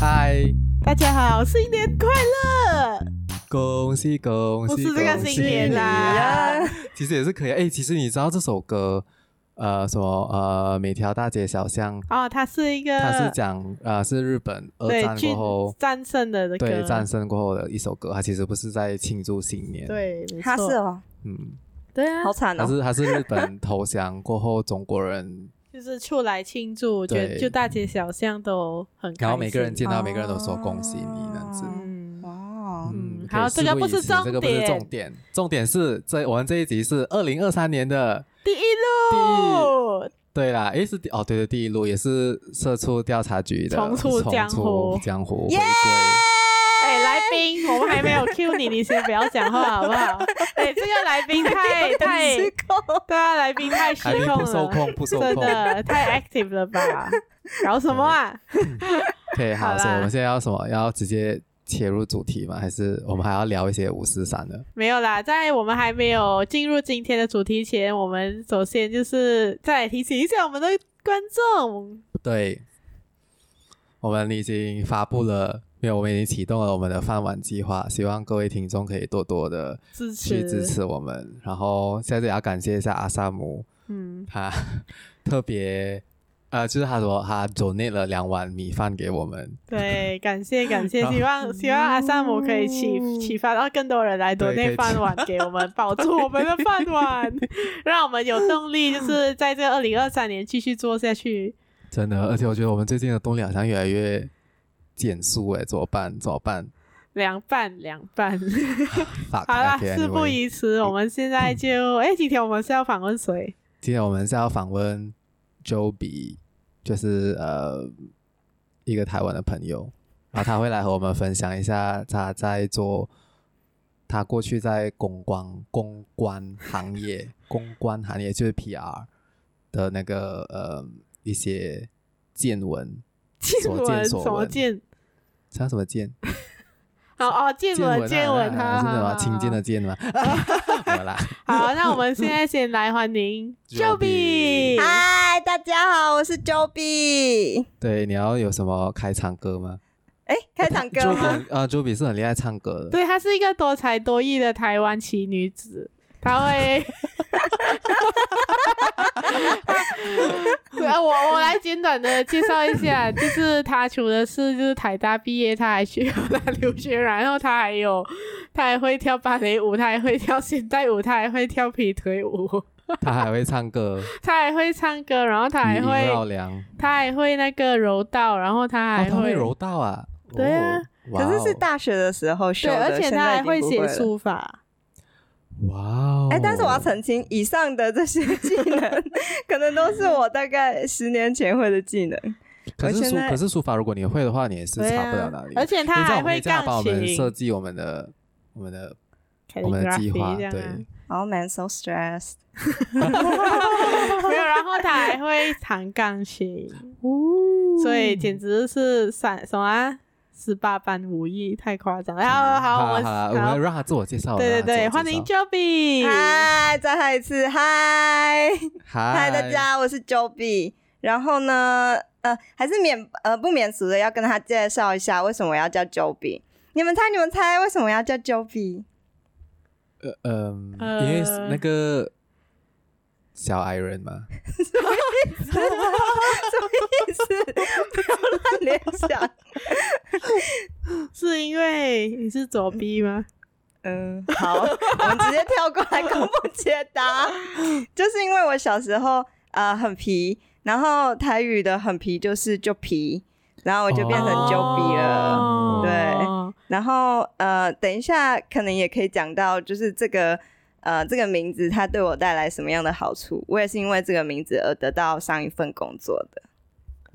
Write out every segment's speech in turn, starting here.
嗨，大家好，新年快乐！恭喜恭喜！不是这个新年啦，其实也是可以。哎，其实你知道这首歌，呃，什么呃，每条大街小巷哦，它是一个，它是讲呃，是日本二战过后战胜的那个，对，战胜过后的一首歌。它其实不是在庆祝新年，对，它是哦，嗯，对啊，好惨哦，它是它是日本投降过后中国人。就是出来庆祝，我觉得就大街小巷都很然后每个人见到每个人都说恭喜你，这样子。哦，嗯，好，这个不是重点，这个不是重点，重点是这我们这一集是二零二三年的第一路。对啦，诶是哦，对对，第一路也是社畜调查局的重出江湖，江湖回归。宾，我们还没有 cue 你，你先不要讲话好不好？哎，这个来宾太太失控，对啊，来宾太失控了，不受控，不受控，真的太 active 了吧？搞什么啊可以 好，所以我们现在要什么？要直接切入主题吗？还是我们还要聊一些五四三的？没有啦，在我们还没有进入今天的主题前，我们首先就是再提醒一下我们的观众，对，我们已经发布了。因为我们已经启动了我们的饭碗计划，希望各位听众可以多多的去支持我们。然后现在也要感谢一下阿萨姆，嗯，他特别呃，就是他说他 donate 了两碗米饭给我们。对，感谢感谢，希望希望阿萨姆可以启启发到更多人来 donate 饭碗给我们，保住我们的饭碗，让我们有动力，就是在这二零二三年继续做下去。真的，而且我觉得我们最近的动力好像越来越。减速哎，怎么办？怎么办？凉拌凉拌。好啦，事不宜迟，我们现在就哎，今天我们是要访问谁？今天我们是要访问 Joby，就是呃一个台湾的朋友，然后他会来和我们分享一下他在做，他过去在公关公关行业，公关行业就是 PR 的那个呃一些见闻。见闻什么见？像什么见？好哦，见闻见闻，他是什么亲见的见吗？好 啦，好，那我们现在先来欢迎 Joby。嗨，大家好，我是 Joby。对，你要有什么开场歌吗？哎，开场歌吗？啊，Joby 是很厉害唱歌的。对，她是一个多才多艺的台湾奇女子。他会啊，我我来简短的介绍一下，就是他除了是就是台大毕业，他还去了留学，然后他还有 他还会跳芭蕾舞，他还会跳现代舞，他还会跳劈腿舞，他还会唱歌，他还会唱歌，然后他还会他还会那个柔道，然后他还会，哦、他会柔道啊，对啊，哦、可是是大学的时候学的，对，而且他还会写书法。哇哦！哎，但是我要澄清，以上的这些技能，可能都是我大概十年前会的技能。可是书，可是书法，如果你会的话，你也是差不了哪里。而且他还会钢琴，我们设计我们的、我们的、我们的计划。对，Oh man, so stressed。没有，然后他还会弹钢琴，所以简直是三什么？十八般武艺太夸张了。好好，我们我们让他自我介绍。对对对，欢迎 Joby。嗨，再来一次，嗨 嗨，大家，我是 Joby。然后呢，呃，还是免呃不免俗的要跟他介绍一下，为什么我要叫 Joby？你们猜，你们猜，为什么要叫 Joby？呃嗯，因为那个。小矮人吗？什么意思？什么意思？不要乱联想。是因为你是左臂吗？嗯，好，我们直接跳过来公布解答。就是因为我小时候呃很皮，然后台语的很皮就是就皮，然后我就变成就比了。哦、对，然后呃，等一下可能也可以讲到，就是这个。呃，这个名字它对我带来什么样的好处？我也是因为这个名字而得到上一份工作的。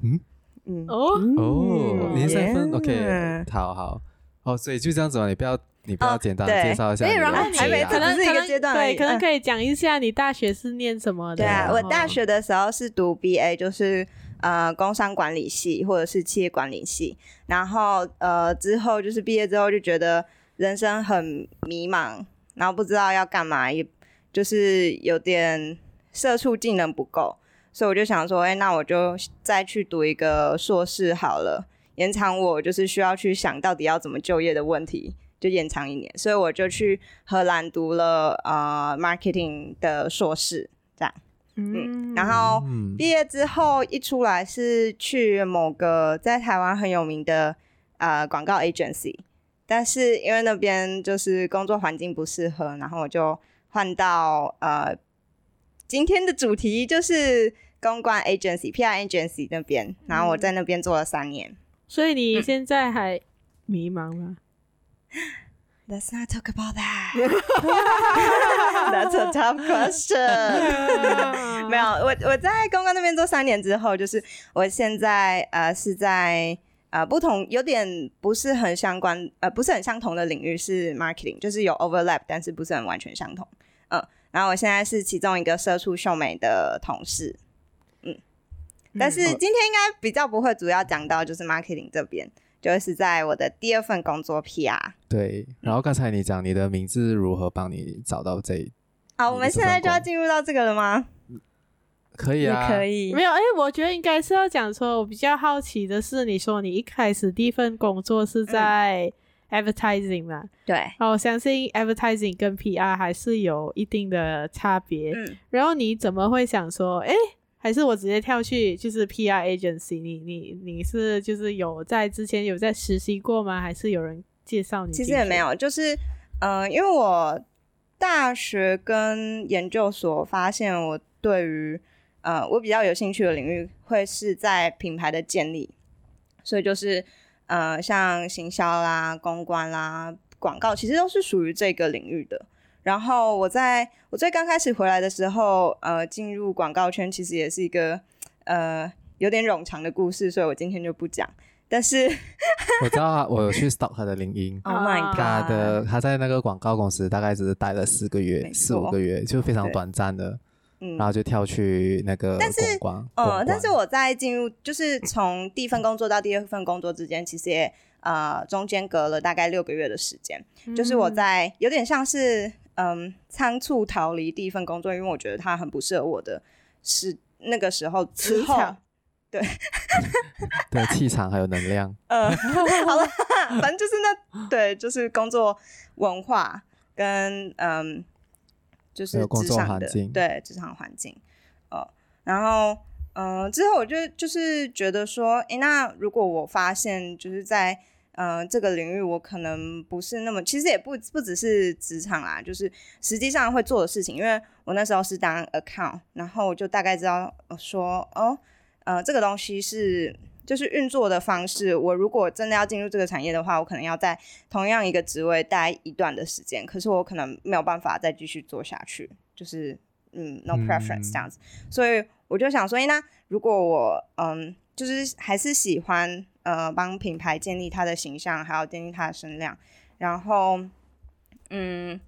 嗯嗯哦哦，你上一份 OK，好好哦，所以就这样子嘛，你不要你不要简单介绍一下。哎，然后还没可能是一个阶段，对，可能可以讲一下你大学是念什么的？对啊，我大学的时候是读 BA，就是呃工商管理系或者是企业管理系，然后呃之后就是毕业之后就觉得人生很迷茫。然后不知道要干嘛，也就是有点社畜技能不够，所以我就想说，哎、欸，那我就再去读一个硕士好了，延长我就是需要去想到底要怎么就业的问题，就延长一年。所以我就去荷兰读了呃 marketing 的硕士，这样。嗯，然后毕业之后一出来是去某个在台湾很有名的呃广告 agency，但是因为那边就是工作环境不适合，然后我就换到呃今天的主题就是。公关 agency、PR agency 那边，然后我在那边做了三年。所以你 现在还迷茫吗？Let's not talk about that. That's a tough question. 没有，我我在公关那边做三年之后，就是我现在呃是在呃不同有点不是很相关呃不是很相同的领域是 marketing，就是有 overlap，但是不是很完全相同。嗯，然后我现在是其中一个社畜秀美的同事。嗯但是今天应该比较不会主要讲到就是 marketing 这边，就是在我的第二份工作 PR。对，然后刚才你讲你的名字如何帮你找到这？好，我们现在就要进入到这个了吗？可以啊，可以。没有，哎、欸，我觉得应该是要讲说，我比较好奇的是，你说你一开始第一份工作是在 advertising 嘛？嗯、对。哦，我相信 advertising 跟 PR 还是有一定的差别。嗯。然后你怎么会想说，哎、欸？还是我直接跳去就是 PR agency？你你你是就是有在之前有在实习过吗？还是有人介绍你？其实也没有，就是嗯、呃，因为我大学跟研究所发现，我对于呃我比较有兴趣的领域会是在品牌的建立，所以就是呃像行销啦、公关啦、广告，其实都是属于这个领域的。然后我在我最刚开始回来的时候，呃，进入广告圈其实也是一个呃有点冗长的故事，所以我今天就不讲。但是我知道我有去 stalk 他的领英，Oh my god，他的他在那个广告公司大概只是待了四个月，四五个月，就非常短暂的，嗯，然后就跳去那个但是公关，呃，但是我在进入就是 从第一份工作到第二份工作之间，其实也呃中间隔了大概六个月的时间，嗯、就是我在有点像是。嗯，仓促逃离第一份工作，因为我觉得它很不适合我的，是那个时候之后，对，对，气场还有能量。嗯，好了，反正就是那对，就是工作文化跟嗯，就是职场的对职场环境。哦、嗯，然后嗯，之后我就就是觉得说，诶，那如果我发现就是在。嗯、呃，这个领域我可能不是那么，其实也不不只是职场啦，就是实际上会做的事情。因为我那时候是当 account，然后就大概知道说，哦，呃，这个东西是就是运作的方式。我如果真的要进入这个产业的话，我可能要在同样一个职位待一段的时间，可是我可能没有办法再继续做下去，就是嗯，no preference 这样子。嗯、所以我就想说，那如果我嗯，就是还是喜欢。呃，帮品牌建立它的形象，还有建立它的声量，然后，嗯，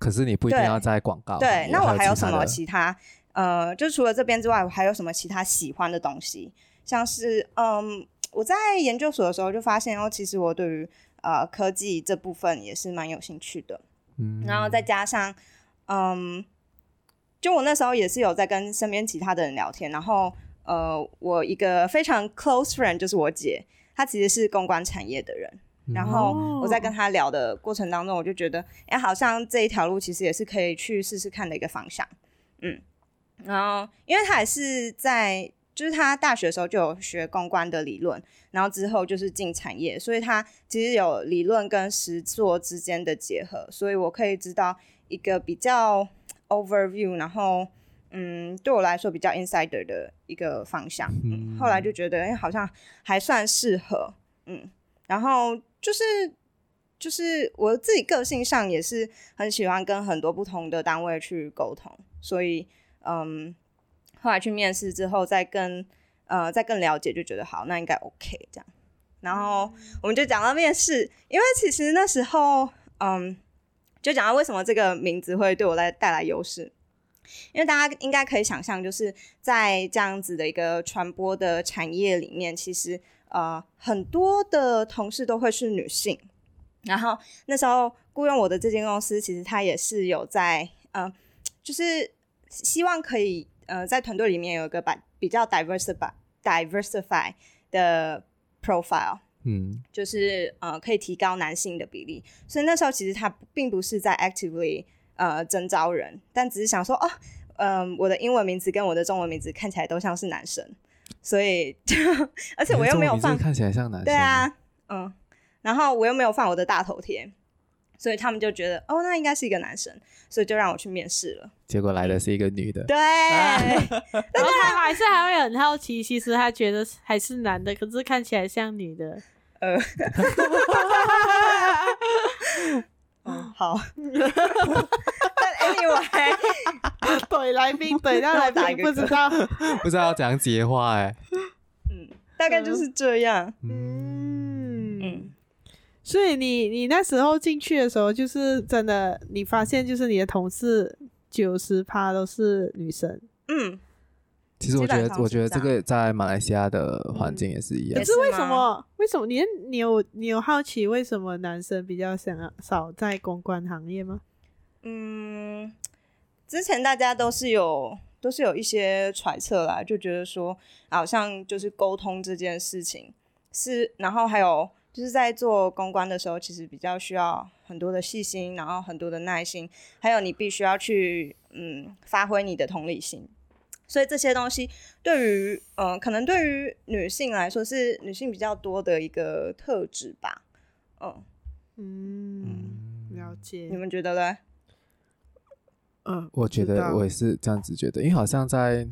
可是你不一定要在广告。对，那我还有什么其他？呃，就除了这边之外，我还有什么其他喜欢的东西？像是，嗯，我在研究所的时候就发现哦，其实我对于呃科技这部分也是蛮有兴趣的。嗯，然后再加上，嗯，就我那时候也是有在跟身边其他的人聊天，然后。呃，我一个非常 close friend 就是我姐，她其实是公关产业的人。然后我在跟她聊的过程当中，我就觉得，哎、欸，好像这一条路其实也是可以去试试看的一个方向。嗯，然后因为她也是在，就是他大学的时候就有学公关的理论，然后之后就是进产业，所以他其实有理论跟实作之间的结合，所以我可以知道一个比较 overview，然后。嗯，对我来说比较 insider 的一个方向，嗯，后来就觉得，哎，好像还算适合，嗯，然后就是就是我自己个性上也是很喜欢跟很多不同的单位去沟通，所以，嗯，后来去面试之后，再更呃再更了解，就觉得好，那应该 OK 这样，然后我们就讲到面试，因为其实那时候，嗯，就讲到为什么这个名字会对我来带来优势。因为大家应该可以想象，就是在这样子的一个传播的产业里面，其实呃很多的同事都会是女性。然后那时候雇佣我的这间公司，其实它也是有在呃，就是希望可以呃，在团队里面有一个把比较 diversify diversify 的 profile，嗯，就是呃可以提高男性的比例。所以那时候其实他并不是在 actively 呃征招人，但只是想说哦，嗯、呃，我的英文名字跟我的中文名字看起来都像是男生，所以 就而且我又没有放看起来像男生，对啊，嗯，然后我又没有放我的大头贴。所以他们就觉得，哦，那应该是一个男生，所以就让我去面试了。结果来的是一个女的。对，然后他还是还会很好奇，其实他觉得还是男的，可是看起来像女的。呃，嗯，好。但 anyway，怼来宾怼到来宾，不知道不知道要怎样接话哎。嗯，大概就是这样。嗯嗯。所以你你那时候进去的时候，就是真的，你发现就是你的同事九十趴都是女生。嗯，其实我觉得，我觉得这个在马来西亚的环境也是一样。可是为什么？为什么你你有你有好奇为什么男生比较想要少在公关行业吗？嗯，之前大家都是有都是有一些揣测啦，就觉得说好像就是沟通这件事情是，然后还有。就是在做公关的时候，其实比较需要很多的细心，然后很多的耐心，还有你必须要去嗯发挥你的同理心。所以这些东西对于嗯、呃，可能对于女性来说是女性比较多的一个特质吧。嗯嗯，了解。你们觉得呢？嗯，我觉得我也是这样子觉得，因为好像在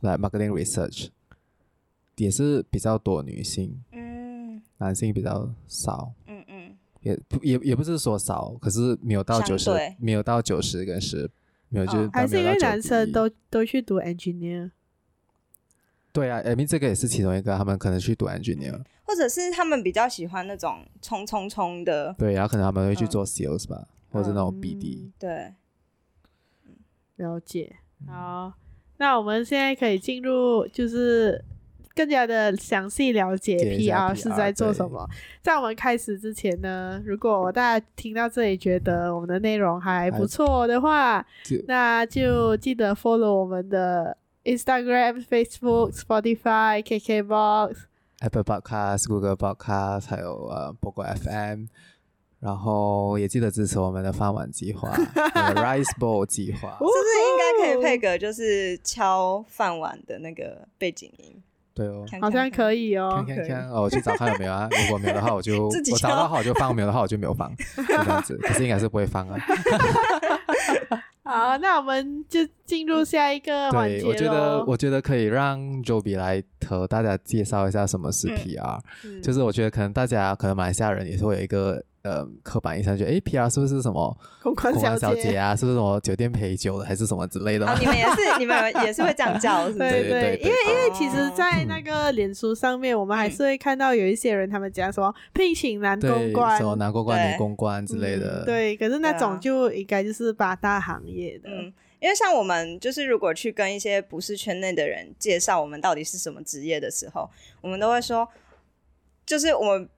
来 marketing research 也是比较多女性。嗯。男性比较少，嗯嗯，也也也不是说少，可是没有到九十，没有到九十跟十，没有就是还是因为男生都都去读 engineer，对啊，I mean 这个也是其中一个，他们可能去读 engineer，或者是他们比较喜欢那种冲冲冲的，对，然后可能他们会去做 sales 吧，或者那种 BD，对，了解。好，那我们现在可以进入就是。更加的详细了解 PR 是在做什么。在我们开始之前呢，如果大家听到这里觉得我们的内容还不错的话，那就记得 follow 我们的 Instagram、Facebook、Spotify、KKBox、Apple Podcast、Google Podcast，还有呃 Pogo FM，然后也记得支持我们的饭碗计划 Rice Bowl 计划，是不是应该可以配个就是敲饭碗的那个背景音？对哦，好像可以哦。看看看哦，我去找看有没有啊。如果没有的话，我就我找到好就放，没有的话我就没有放，就这样子。可是应该是不会放啊。好，那我们就进入下一个环节。对，我觉得我觉得可以让 Joby 来和大家介绍一下什么是 PR。嗯，就是我觉得可能大家可能马来西亚人也是会有一个。呃，刻板印象觉得，哎，PR 是不是什么公关小姐啊？是不是什么酒店陪酒的，还是什么之类的？哦，你们也是，你们 也是会这样叫，是不是？对对，因为因为其实，在那个脸书上面，我们还是会看到有一些人，他们讲说聘请男公关，什么男公关、女公关之类的。对，可是那种就应该就是八大行业的。嗯，因为像我们就是如果去跟一些不是圈内的人介绍我们到底是什么职业的时候，我们都会说，就是我们。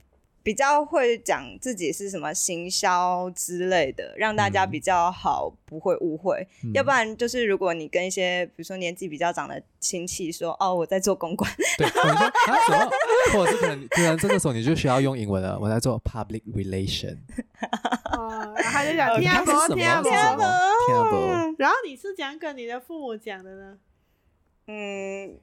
比较会讲自己是什么行销之类的，让大家比较好不会误会。嗯、要不然就是如果你跟一些比如说年纪比较长的亲戚说哦，我在做公关，对，或者说啊，或者是可能可能这个时候你就需要用英文了，我在做 public relation。哦，他就讲听不懂，听不懂，听不懂。然后你是怎样跟你的父母讲的呢？嗯。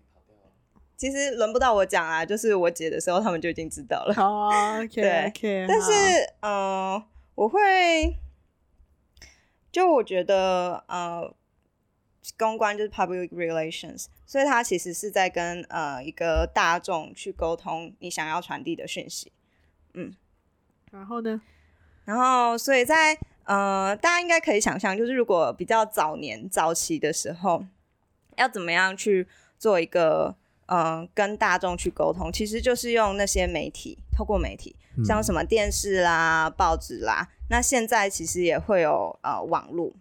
其实轮不到我讲啊，就是我姐的时候，他们就已经知道了。哦、oh,，OK，对，okay, 但是，呃，我会，就我觉得，呃，公关就是 public relations，所以它其实是在跟呃一个大众去沟通你想要传递的讯息。嗯，然后呢？然后，所以在呃，大家应该可以想象，就是如果比较早年早期的时候，要怎么样去做一个。嗯，跟大众去沟通，其实就是用那些媒体，透过媒体，像什么电视啦、报纸啦。那现在其实也会有呃网络。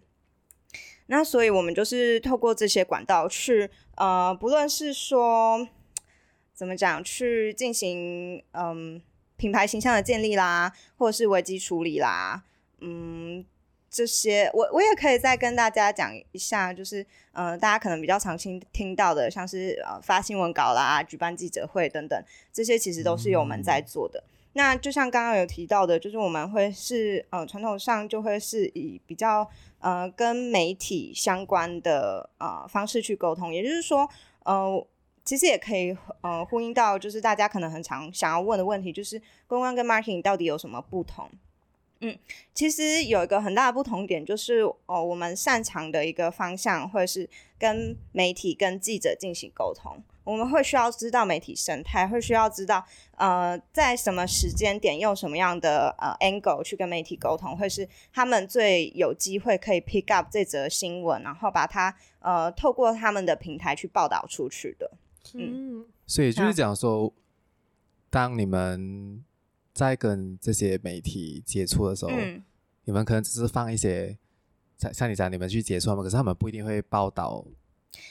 那所以我们就是透过这些管道去呃，不论是说怎么讲，去进行嗯品牌形象的建立啦，或者是危机处理啦，嗯，这些，我我也可以再跟大家讲一下，就是呃，大家可能比较常听听到的，像是呃发新闻稿啦、举办记者会等等，这些其实都是由我们在做的。嗯、那就像刚刚有提到的，就是我们会是呃传统上就会是以比较呃跟媒体相关的呃方式去沟通，也就是说呃。其实也可以，呃，呼应到就是大家可能很常想要问的问题，就是公关跟 marketing 到底有什么不同？嗯，其实有一个很大的不同点，就是哦，我们擅长的一个方向会是跟媒体、跟记者进行沟通。我们会需要知道媒体生态，会需要知道呃，在什么时间点用什么样的呃 angle 去跟媒体沟通，会是他们最有机会可以 pick up 这则新闻，然后把它呃透过他们的平台去报道出去的。嗯，所以就是讲说，当你们在跟这些媒体接触的时候，嗯，你们可能只是放一些，像像你讲，你们去接触他们，可是他们不一定会报道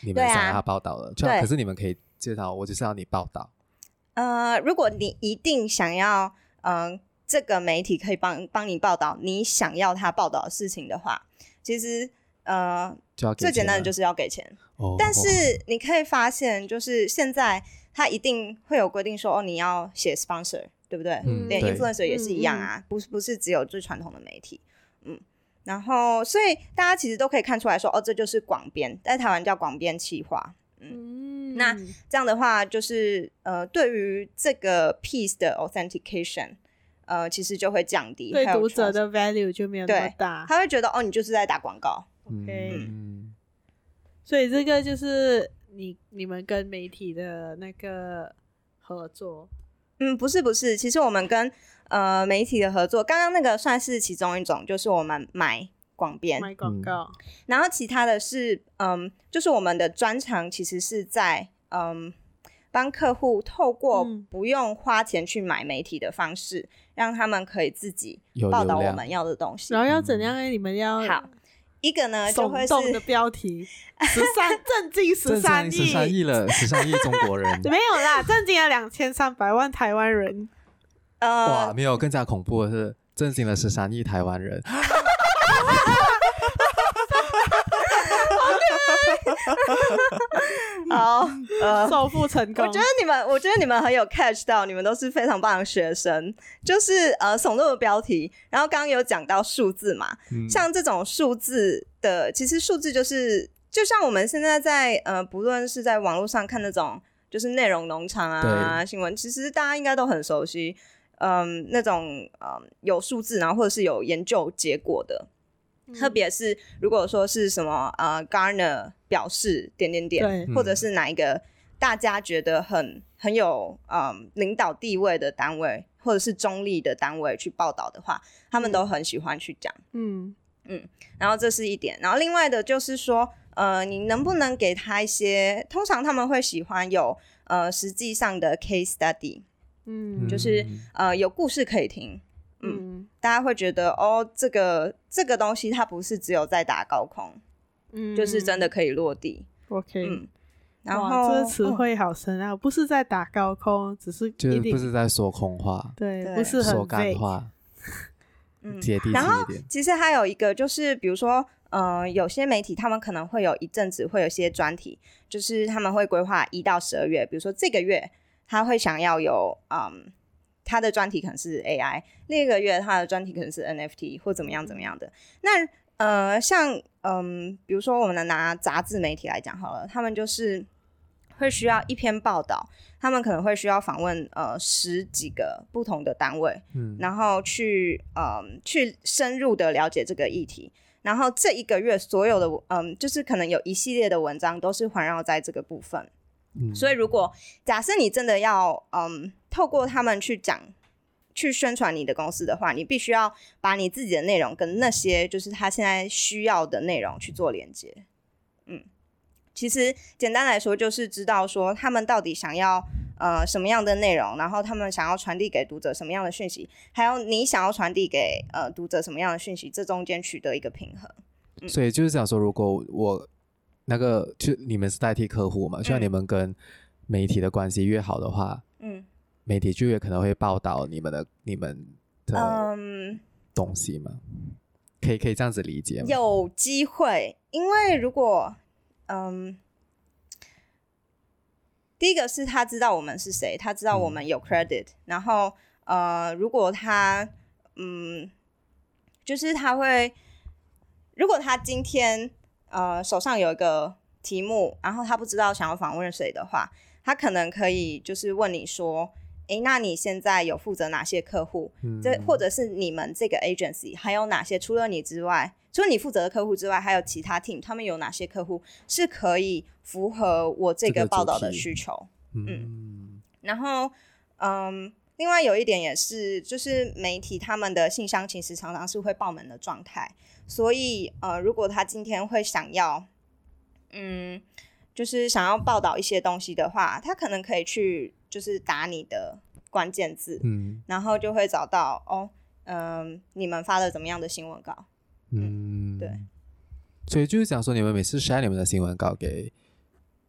你们想要他报道的，就可是你们可以介绍，我就是要你报道。呃，如果你一定想要，嗯、呃，这个媒体可以帮帮你报道你想要他报道的事情的话，其实。呃，最简单的就是要给钱。哦，但是你可以发现，就是现在他一定会有规定说，哦，你要写 sponsor，对不对？嗯，连 influencer 也是一样啊，嗯、不是不是只有最传统的媒体。嗯，然后所以大家其实都可以看出来说，哦，这就是广编，在台湾叫广编企划。嗯，那这样的话，就是呃，对于这个 piece 的 authentication，呃，其实就会降低，对读者的 value 就没有那么大，他会觉得哦，你就是在打广告。OK，嗯，所以这个就是你你们跟媒体的那个合作。嗯，不是不是，其实我们跟呃媒体的合作，刚刚那个算是其中一种，就是我们买广编买广告，然后其他的是嗯，就是我们的专长其实是在嗯帮客户透过不用花钱去买媒体的方式，嗯、让他们可以自己报道我们要的东西。然后要怎样呢？你们要好。一个呢，就会是耸动的标题，十三 震惊十三亿，十三亿了，十三亿中国人 没有啦，震惊了两千三百万台湾人。呃，哇，没有，更加恐怖的是震惊了十三亿台湾人。好，呃，收复成功。我觉得你们，我觉得你们很有 catch 到，你们都是非常棒的学生。就是呃，耸动的标题，然后刚刚有讲到数字嘛，嗯、像这种数字的，其实数字就是，就像我们现在在呃，不论是在网络上看那种，就是内容农场啊新闻，其实大家应该都很熟悉，嗯、呃，那种呃有数字，然后或者是有研究结果的。特别是如果说是什么呃，Gartner 表示点点点，对。或者是哪一个大家觉得很很有嗯领导地位的单位，或者是中立的单位去报道的话，他们都很喜欢去讲。嗯。嗯，然后这是一点，然后另外的就是说，呃，你能不能给他一些？通常他们会喜欢有呃实际上的 case study，嗯，就是呃有故事可以听。嗯，大家会觉得哦，这个这个东西它不是只有在打高空，嗯，就是真的可以落地。OK，嗯，然后这个词汇好深奥，不是在打高空，只是就是不是在说空话，对，不是很说干话。嗯，然后其实还有一个就是，比如说，呃，有些媒体他们可能会有一阵子会有些专题，就是他们会规划一到十二月，比如说这个月他会想要有嗯。他的专题可能是 AI，另一个月他的专题可能是 NFT 或怎么样怎么样的。那呃，像嗯，比如说我们拿杂志媒体来讲好了，他们就是会需要一篇报道，他们可能会需要访问呃十几个不同的单位，嗯，然后去嗯去深入的了解这个议题，然后这一个月所有的嗯，就是可能有一系列的文章都是环绕在这个部分。嗯，所以如果假设你真的要嗯。透过他们去讲、去宣传你的公司的话，你必须要把你自己的内容跟那些就是他现在需要的内容去做连接。嗯，其实简单来说就是知道说他们到底想要呃什么样的内容，然后他们想要传递给读者什么样的讯息，还有你想要传递给呃读者什么样的讯息，这中间取得一个平衡。嗯、所以就是想说，如果我那个就你们是代替客户嘛，就像你们跟媒体的关系越好的话，嗯。媒体就越可能会报道你们的、你们的东西吗？可以可以这样子理解吗？有机会，因为如果嗯，第一个是他知道我们是谁，他知道我们有 credit，、嗯、然后呃，如果他嗯，就是他会，如果他今天呃手上有一个题目，然后他不知道想要访问谁的话，他可能可以就是问你说。诶，那你现在有负责哪些客户？这、嗯、或者是你们这个 agency 还有哪些？除了你之外，除了你负责的客户之外，还有其他 team，他们有哪些客户是可以符合我这个报道的需求？嗯，嗯，然后嗯，另外有一点也是，就是媒体他们的信箱其实常常是会爆满的状态，所以呃，如果他今天会想要，嗯，就是想要报道一些东西的话，他可能可以去。就是打你的关键字，嗯，然后就会找到哦，嗯、呃，你们发了怎么样的新闻稿，嗯，对，所以就是讲说，你们每次 share 你们的新闻稿给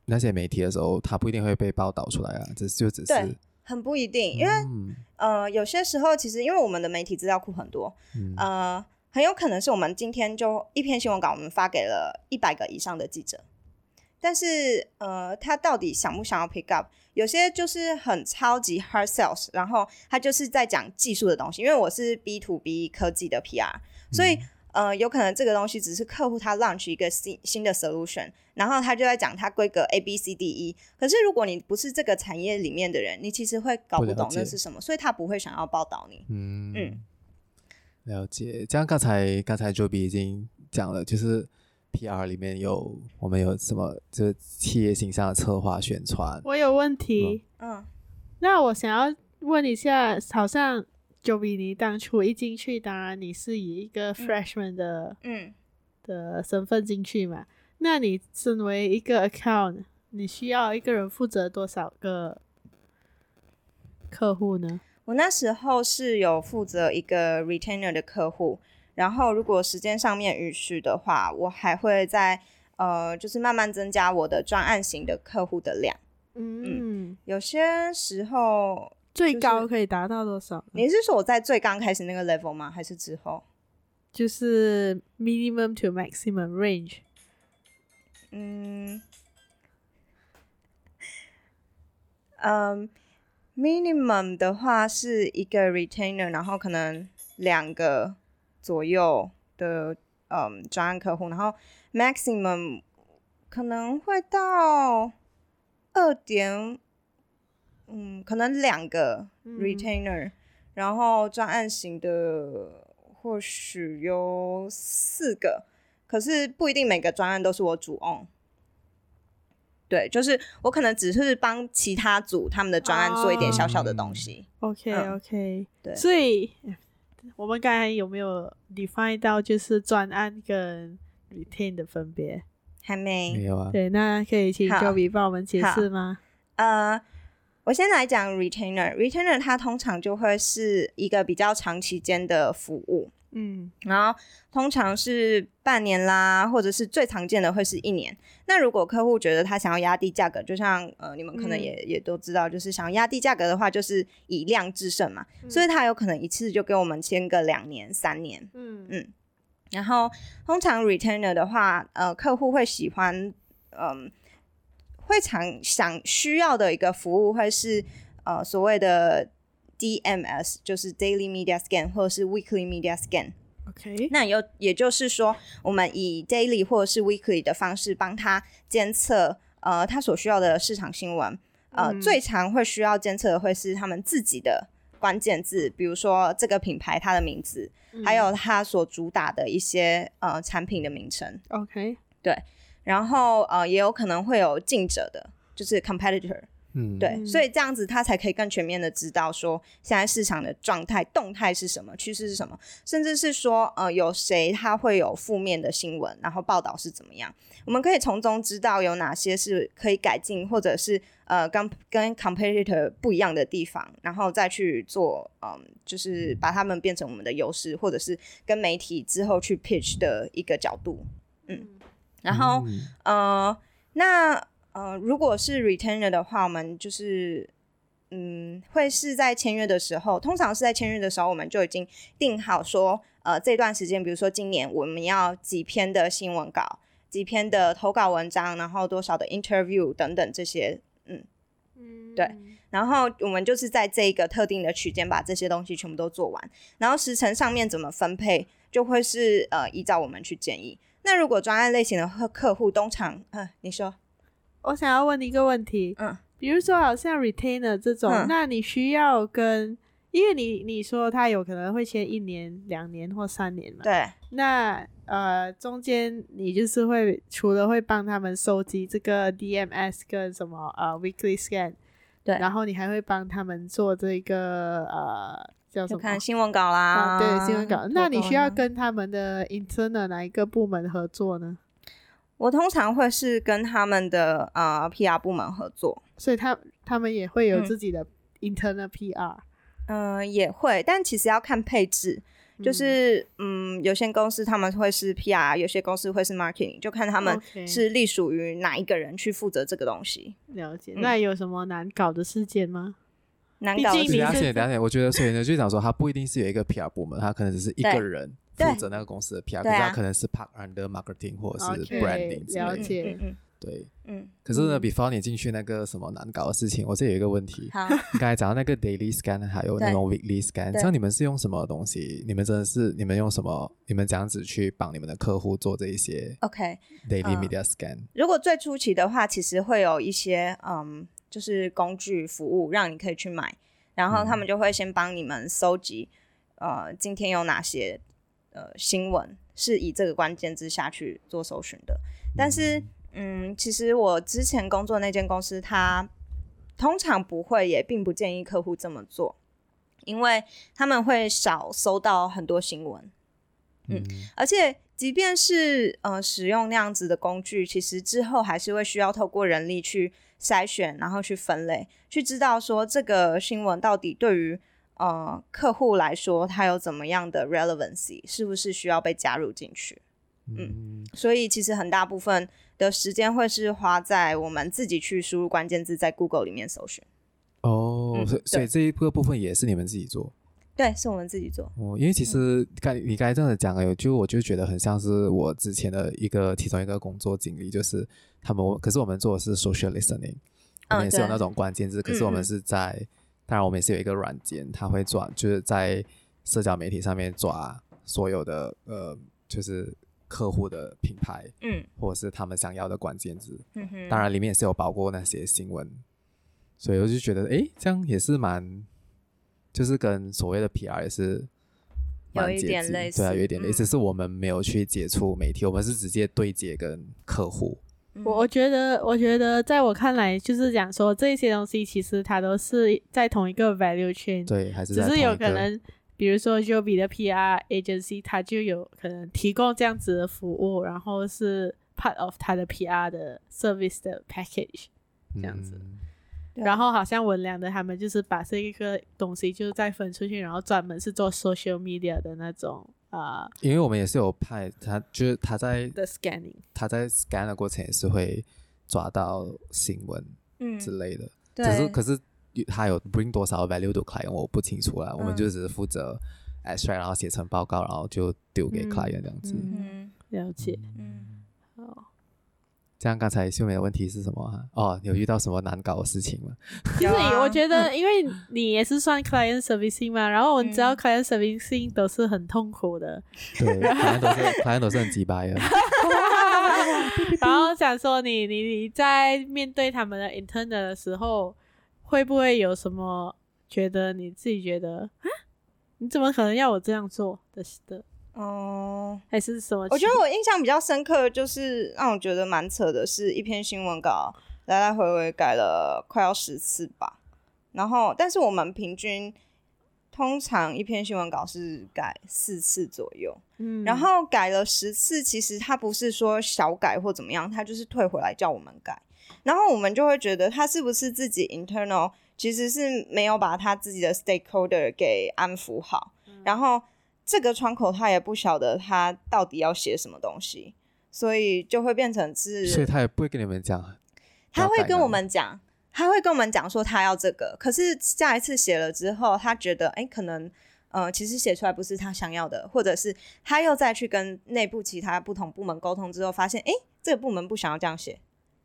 那些媒体的时候，它不一定会被报道出来啊，这就只是对，很不一定，因为、嗯、呃，有些时候其实因为我们的媒体资料库很多，嗯、呃，很有可能是我们今天就一篇新闻稿，我们发给了一百个以上的记者。但是，呃，他到底想不想要 pick up？有些就是很超级 hard sales，然后他就是在讲技术的东西。因为我是 B to B 科技的 PR，所以，呃，有可能这个东西只是客户他 launch 一个新新的 solution，然后他就在讲他规格 A B C D E。可是如果你不是这个产业里面的人，你其实会搞不懂那是什么，所以他不会想要报道你。嗯嗯，了解。这样刚才刚才 Joey 已经讲了，就是。PR 里面有我们有什么？就是企业形象的策划宣传。我有问题，嗯，那我想要问一下，好像 Joey 你当初一进去，当然你是以一个 freshman 的嗯的身份进去嘛？那你身为一个 account，你需要一个人负责多少个客户呢？我那时候是有负责一个 retainer 的客户。然后，如果时间上面允许的话，我还会在呃，就是慢慢增加我的专案型的客户的量。嗯，嗯，有些时候最高可以达到多少？你是说我在最刚开始那个 level 吗？还是之后？就是 minimum to maximum range。嗯，嗯，minimum 的话是一个 retainer，然后可能两个。左右的嗯专案客户，然后 maximum 可能会到二点，嗯，可能两个 retainer，、嗯、然后专案型的或许有四个，可是不一定每个专案都是我主 own。对，就是我可能只是帮其他组他们的专案做一点小小的东西。Oh, OK OK，、嗯、对，所以。我们刚才有没有 define 到就是专案跟 retain 的分别？还没，没有啊。对，那可以请 Joby 帮我们解释吗？呃，我先来讲 retainer。retainer 它通常就会是一个比较长期间的服务。嗯，然后通常是半年啦，或者是最常见的会是一年。那如果客户觉得他想要压低价格，就像呃你们可能也、嗯、也都知道，就是想要压低价格的话，就是以量制胜嘛、嗯。所以他有可能一次就给我们签个两年、三年。嗯嗯。然后通常 retainer 的话，呃，客户会喜欢，嗯、呃，会常想需要的一个服务会是呃所谓的。DMS 就是 Daily Media Scan 或者是 Weekly Media Scan。OK，那有也就是说，我们以 Daily 或者是 Weekly 的方式帮他监测呃他所需要的市场新闻。呃，嗯、最常会需要监测的会是他们自己的关键字，比如说这个品牌它的名字，嗯、还有它所主打的一些呃产品的名称。OK，对，然后呃也有可能会有竞者的，就是 Competitor。嗯，对，所以这样子他才可以更全面的知道说现在市场的状态、动态是什么，趋势是什么，甚至是说呃有谁他会有负面的新闻，然后报道是怎么样，我们可以从中知道有哪些是可以改进，或者是呃跟跟 competitor 不一样的地方，然后再去做嗯、呃，就是把他们变成我们的优势，或者是跟媒体之后去 pitch 的一个角度，嗯，然后呃那。呃，如果是 retainer 的话，我们就是，嗯，会是在签约的时候，通常是在签约的时候，我们就已经定好说，呃，这段时间，比如说今年我们要几篇的新闻稿，几篇的投稿文章，然后多少的 interview 等等这些，嗯嗯，对，然后我们就是在这一个特定的区间把这些东西全部都做完，然后时程上面怎么分配，就会是呃依照我们去建议。那如果专案类型的客客户，通常，嗯，你说，我想要问你一个问题，嗯。比如说，好像 retainer 这种，嗯、那你需要跟，因为你你说他有可能会签一年、两年或三年嘛？对。那呃，中间你就是会除了会帮他们收集这个 DMS 跟什么呃 weekly scan，对，然后你还会帮他们做这个呃叫什么？看新闻稿啦。啊、对，新闻稿。那你需要跟他们的 internal 哪一个部门合作呢？我通常会是跟他们的呃 PR 部门合作，所以他他们也会有自己的 internal PR，嗯、呃，也会，但其实要看配置，就是嗯，嗯，有些公司他们会是 PR，有些公司会是 marketing，就看他们是隶属于哪一个人去负责这个东西。了解，那有什么难搞的事件吗？难搞的事件，了解了解。我觉得所以呢，就想说他不一定是有一个 PR 部门，他可能只是一个人。负责那个公司的 PR，可是他可能是 Park under marketing 或者是 branding 之类的。了解，对，嗯。可是呢，before 你进去那个什么难搞的事情，我这有一个问题。好。刚才讲到那个 daily scan，还有那种 weekly scan，像你们是用什么东西？你们真的是你们用什么？你们这样子去帮你们的客户做这一些？OK。daily media scan。如果最初期的话，其实会有一些嗯，就是工具服务让你可以去买，然后他们就会先帮你们搜集，呃，今天有哪些。呃，新闻是以这个关键字下去做搜寻的，但是，嗯，其实我之前工作那间公司，它通常不会，也并不建议客户这么做，因为他们会少搜到很多新闻，嗯，而且即便是呃使用那样子的工具，其实之后还是会需要透过人力去筛选，然后去分类，去知道说这个新闻到底对于。呃，客户来说，他有怎么样的 relevancy，是不是需要被加入进去？嗯，嗯，所以其实很大部分的时间会是花在我们自己去输入关键字，在 Google 里面搜寻。哦，嗯、所以所以这一个部分也是你们自己做？对，是我们自己做。哦，因为其实刚你刚才这样子讲了，就我就觉得很像是我之前的一个其中一个工作经历，就是他们，可是我们做的是 social listening，我们也是有那种关键字，嗯、可是我们是在。当然，我们也是有一个软件，它会抓，就是在社交媒体上面抓所有的呃，就是客户的品牌，嗯，或者是他们想要的关键字。嗯哼。当然，里面也是有包括那些新闻，所以我就觉得，哎，这样也是蛮，就是跟所谓的 PR 也是有一点类似，对啊，有一点类似，只是我们没有去接触媒体，我们是直接对接跟客户。我我觉得，我觉得，在我看来，就是讲说这些东西，其实它都是在同一个 value chain，对，还是只是有可能，比如说 Joby 的 PR agency，它就有可能提供这样子的服务，然后是 part of 它的 PR 的 service 的 package 这样子。嗯、然后好像文良的他们就是把这一个东西就再分出去，然后专门是做 social media 的那种。啊，因为我们也是有派他，就是他在 the scanning，他在 scan 的过程也是会抓到新闻之类的，嗯、对，只是可是他有 bring 多少 value to client 我不清楚啦，嗯、我们就只是负责 extract，然后写成报告，然后就丢给 client 这样子。嗯，嗯了解，嗯，好。这样，刚才秀美的问题是什么啊？哦，有遇到什么难搞的事情吗？其实我觉得，因为你也是算 client servicing 嘛，然后我们知道 client servicing 都是很痛苦的，对，反正都是 反正都是很鸡掰的。然后想说你，你你你在面对他们的 intern 的时候，会不会有什么觉得你自己觉得啊？你怎么可能要我这样做的的？哦，嗯、还是什么？我觉得我印象比较深刻，就是让我觉得蛮扯的，是一篇新闻稿来来回回改了快要十次吧。然后，但是我们平均通常一篇新闻稿是改四次左右。嗯，然后改了十次，其实他不是说小改或怎么样，他就是退回来叫我们改。然后我们就会觉得他是不是自己 internal 其实是没有把他自己的 stakeholder 给安抚好，嗯、然后。这个窗口他也不晓得他到底要写什么东西，所以就会变成是，所以他也不会跟你们讲，他会跟我们讲，他会跟我们讲说他要这个，可是下一次写了之后，他觉得哎、欸，可能呃，其实写出来不是他想要的，或者是他又再去跟内部其他不同部门沟通之后，发现哎、欸，这个部门不想要这样写。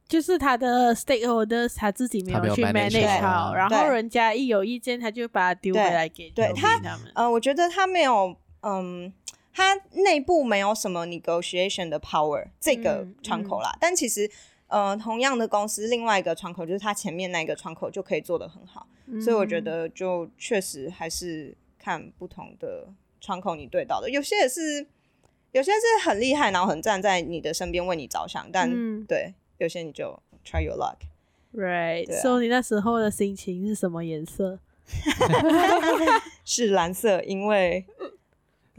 就是他的 stakeholders 他自己没有去 manage 好，然后人家一有意见，他就把它丢回来给对他。呃，我觉得他没有，嗯，它内部没有什么 negotiation 的 power 这个窗口啦。嗯嗯、但其实，呃，同样的公司另外一个窗口，就是它前面那个窗口就可以做得很好。嗯、所以我觉得，就确实还是看不同的窗口你对到的，有些也是，有些是很厉害，然后很站在你的身边为你着想，但、嗯、对。有些你就 try your luck，right？、啊、所以你那时候的心情是什么颜色？是蓝色，因为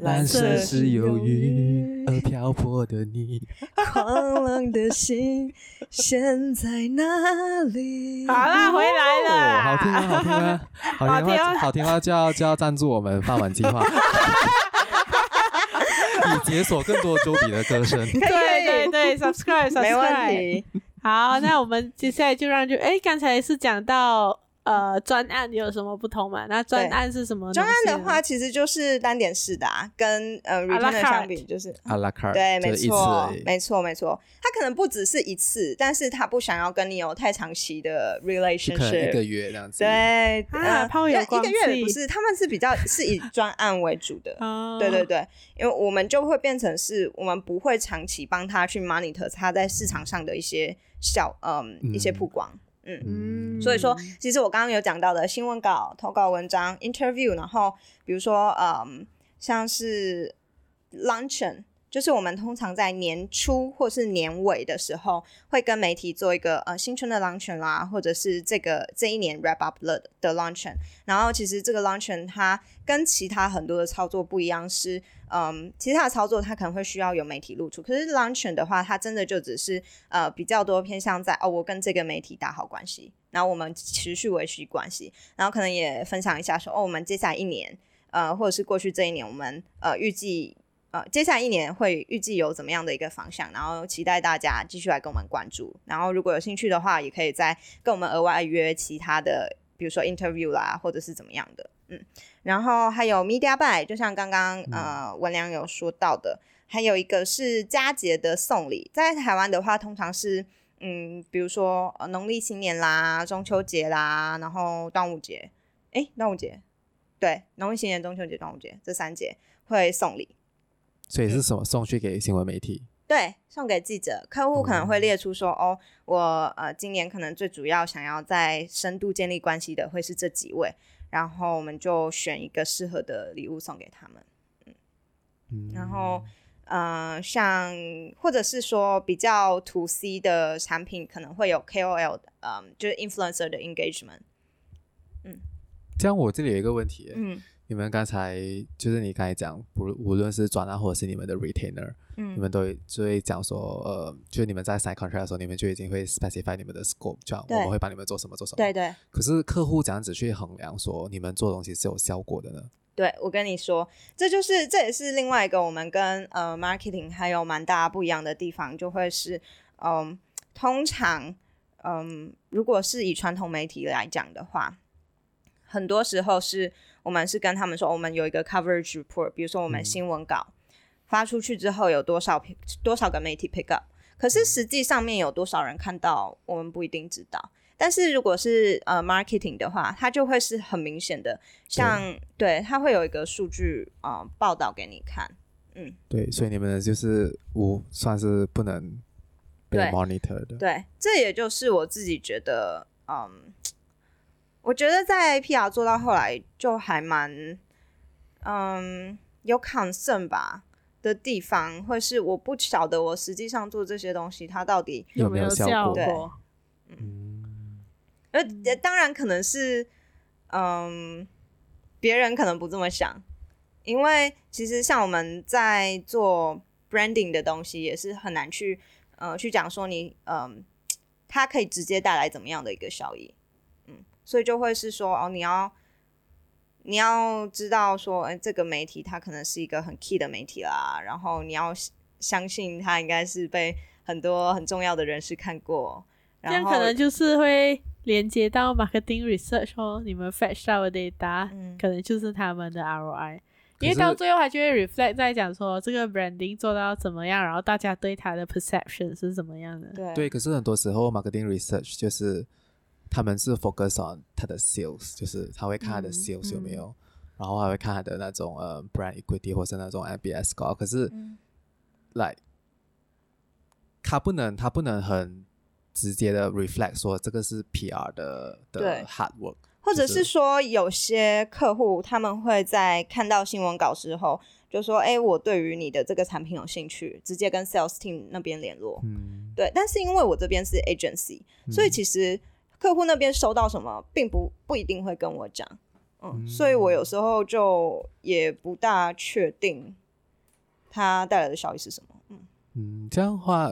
蓝色是忧郁而漂泊的你，狂浪的心现在哪里？好啦，回来了，哦、好听啊，好听啊，好听啊，好听啊，就要就要赞助我们饭碗计划，以解锁更多周笔的歌声。对。对，subscribe，subscribe，没问题。好，那我们接下来就让就哎，刚才是讲到呃专案有什么不同嘛？那专案是什么？专案的话，其实就是单点式的啊，跟呃 retainer 相比就是阿拉卡，对，没错，没错，没错。他可能不只是一次，但是他不想要跟你有太长期的 relationship，一个月这样子。对，啊，抛有光，一个月不是，他们是比较是以专案为主的。对对对，因为我们就会变成是我们不会长期帮他去 monitor 他在市场上的一些。小嗯，一些曝光，嗯，嗯，所以说，其实我刚刚有讲到的新闻稿、投稿文章、interview，然后比如说嗯，像是 luncheon。就是我们通常在年初或是年尾的时候，会跟媒体做一个呃新春的 lunch 啦，或者是这个这一年 wrap up 了的 lunch。然后其实这个 lunch 它跟其他很多的操作不一样，是嗯，其他的操作它可能会需要有媒体露出，可是 lunch 的话，它真的就只是呃比较多偏向在哦，我跟这个媒体打好关系，然后我们持续维持关系，然后可能也分享一下说哦，我们接下来一年呃，或者是过去这一年，我们呃预计。呃，接下来一年会预计有怎么样的一个方向，然后期待大家继续来跟我们关注。然后如果有兴趣的话，也可以再跟我们额外约其他的，比如说 interview 啦，或者是怎么样的。嗯，然后还有 media buy，就像刚刚呃文良有说到的，还有一个是佳节的送礼，在台湾的话，通常是嗯，比如说呃农历新年啦、中秋节啦，然后端午节，诶，端午节，对，农历新年、中秋节、端午节这三节会送礼。所以是什么送去给新闻媒体？对，送给记者。客户可能会列出说，嗯、哦，我呃今年可能最主要想要在深度建立关系的会是这几位，然后我们就选一个适合的礼物送给他们。嗯，嗯然后呃像或者是说比较 to C 的产品，可能会有 KOL 的，嗯，就是 influencer 的 engagement。嗯，这样我这里有一个问题，嗯。你们刚才就是你刚才讲，不无论是转让或者是你们的 retainer，嗯，你们都就会讲说，呃，就是你们在 sign contract 的时候，你们就已经会 specify 你们的 scope，这样我们会帮你们做什么做什么。对对。可是客户怎样子去衡量说你们做东西是有效果的呢？对，我跟你说，这就是这也是另外一个我们跟呃 marketing 还有蛮大不一样的地方，就会是嗯、呃，通常嗯、呃，如果是以传统媒体来讲的话，很多时候是。我们是跟他们说，我们有一个 coverage report，比如说我们新闻稿发出去之后有多少多少个媒体 pick up，可是实际上面有多少人看到，我们不一定知道。但是如果是呃 marketing 的话，它就会是很明显的，像对，对它会有一个数据啊、呃、报道给你看，嗯，对，所以你们就是无算是不能被 monitor 的，对，对，这也就是我自己觉得，嗯。我觉得在 PR 做到后来就还蛮，嗯，有 concern 吧的地方，或是我不晓得我实际上做这些东西它到底有没有效果？对，嗯，呃，当然可能是，嗯，别人可能不这么想，因为其实像我们在做 branding 的东西，也是很难去，呃，去讲说你，嗯，它可以直接带来怎么样的一个效益。所以就会是说哦，你要你要知道说，哎，这个媒体它可能是一个很 key 的媒体啦，然后你要相信它应该是被很多很重要的人士看过，然后这样可能就是会连接到 marketing research 哦，你们 fetch 到的 data，、嗯、可能就是他们的 ROI，因为到最后他就会 reflect 在讲说这个 branding 做到怎么样，然后大家对他的 perception 是怎么样的。对，对，可是很多时候 marketing research 就是他们是 focus on 他的 sales，就是他会看他的 sales 有没有，嗯、然后还会看他的那种呃 brand equity 或是那种 MBS 高，可是、嗯 like, 他不能，他不能很。直接的 reflect 说这个是 PR 的的 hard work，或者是说有些客户他们会在看到新闻稿之后就说：“哎，我对于你的这个产品有兴趣，直接跟 sales team 那边联络。”嗯，对。但是因为我这边是 agency，所以其实客户那边收到什么，并不不一定会跟我讲。嗯，所以我有时候就也不大确定他带来的效益是什么。嗯嗯，这样的话。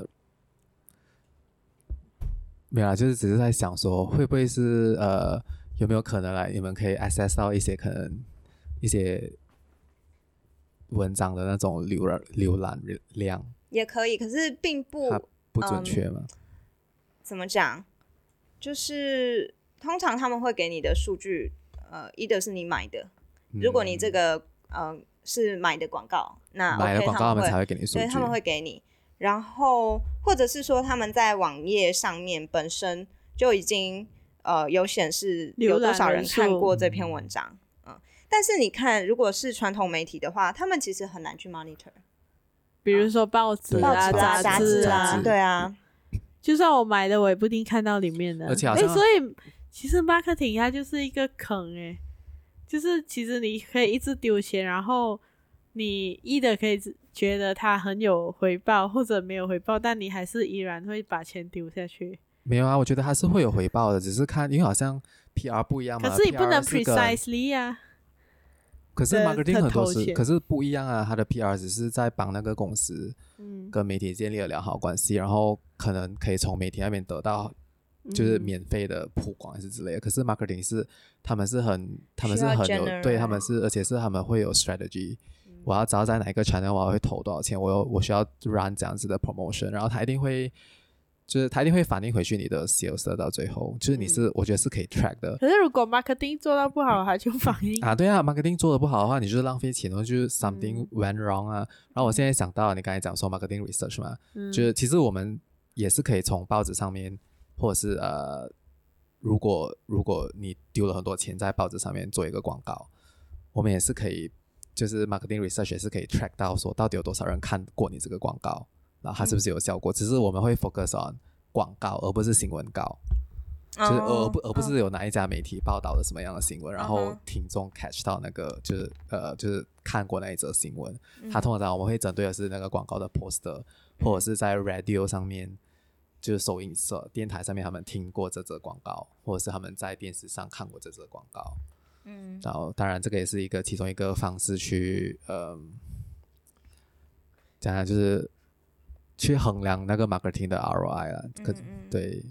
没有啊，就是只是在想说，会不会是呃，有没有可能来，你们可以 access 到一些可能一些文章的那种浏览浏览量，也可以，可是并不不准确吗？嗯，怎么讲？就是通常他们会给你的数据，呃，一的是你买的，如果你这个呃是买的广告，那 OK, 买的广告他们才会给你数据，对，他们会给你。然后，或者是说他们在网页上面本身就已经呃有显示有多少人看过这篇文章，嗯，但是你看，如果是传统媒体的话，他们其实很难去 monitor，比如说报纸啊、杂志啊，对啊，就算我买的，我也不一定看到里面的。而且，哎，所以其实 marketing 它就是一个坑，哎，就是其实你可以一直丢钱，然后你一的可以。觉得它很有回报，或者没有回报，但你还是依然会把钱丢下去。没有啊，我觉得它是会有回报的，只是看，因为好像 PR 不一样嘛。可是你不能 precisely 啊。可是 marketing 很多是，可是不一样啊。他的 PR 只是在帮那个公司，嗯跟媒体建立了良好关系，嗯、然后可能可以从媒体那边得到，就是免费的曝光还是之类的。嗯、可是 marketing 是，他们是很，他们是很有，对他们是，而且是他们会有 strategy。我要知道在哪一个 channel，我要会投多少钱，我有我需要 run 这样子的 promotion，然后他一定会，就是他一定会反映回去你的 sales 到最后，就是你是、嗯、我觉得是可以 track 的。可是如果 marketing 做到不好，他就反映啊，对啊，marketing 做的不好的话，你就是浪费钱，然后就是 something went wrong 啊。嗯、然后我现在想到你刚才讲说 marketing research 嘛，嗯、就是其实我们也是可以从报纸上面，或者是呃，如果如果你丢了很多钱在报纸上面做一个广告，我们也是可以。就是 marketing research 也是可以 track 到说到底有多少人看过你这个广告，然后它是不是有效果？嗯、只是我们会 focus on 广告，而不是新闻稿，就是而不而不是有哪一家媒体报道了什么样的新闻，然后听众 catch 到那个就是呃就是看过那一则新闻。它通常我们会针对的是那个广告的 poster，或者是在 radio 上面，就是收音社电台上面他们听过这则广告，或者是他们在电视上看过这则广告。嗯，然后当然这个也是一个其中一个方式去，呃，讲讲就是去衡量那个 marketing 的 ROI 啊。可嗯嗯对。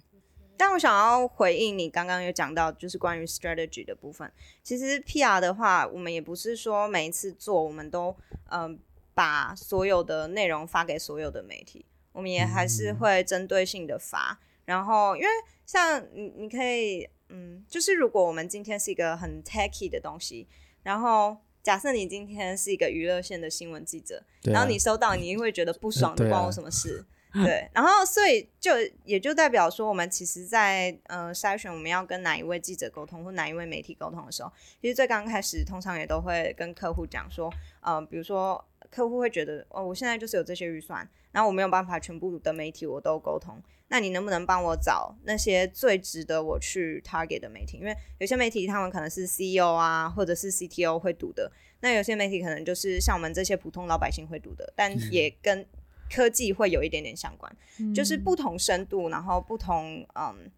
但我想要回应你刚刚有讲到，就是关于 strategy 的部分。其实 PR 的话，我们也不是说每一次做我们都嗯、呃、把所有的内容发给所有的媒体，我们也还是会针对性的发。嗯、然后因为像你，你可以。嗯，就是如果我们今天是一个很 techy 的东西，然后假设你今天是一个娱乐线的新闻记者，啊、然后你收到，你会觉得不爽，的，关我什么事？对，啊、对，然后所以就也就代表说，我们其实在，在呃筛选我们要跟哪一位记者沟通或哪一位媒体沟通的时候，其实最刚开始通常也都会跟客户讲说，呃，比如说客户会觉得，哦，我现在就是有这些预算，然后我没有办法全部的媒体我都沟通。那你能不能帮我找那些最值得我去 target 的媒体？因为有些媒体他们可能是 CEO 啊，或者是 CTO 会读的。那有些媒体可能就是像我们这些普通老百姓会读的，但也跟科技会有一点点相关。嗯、就是不同深度，然后不同嗯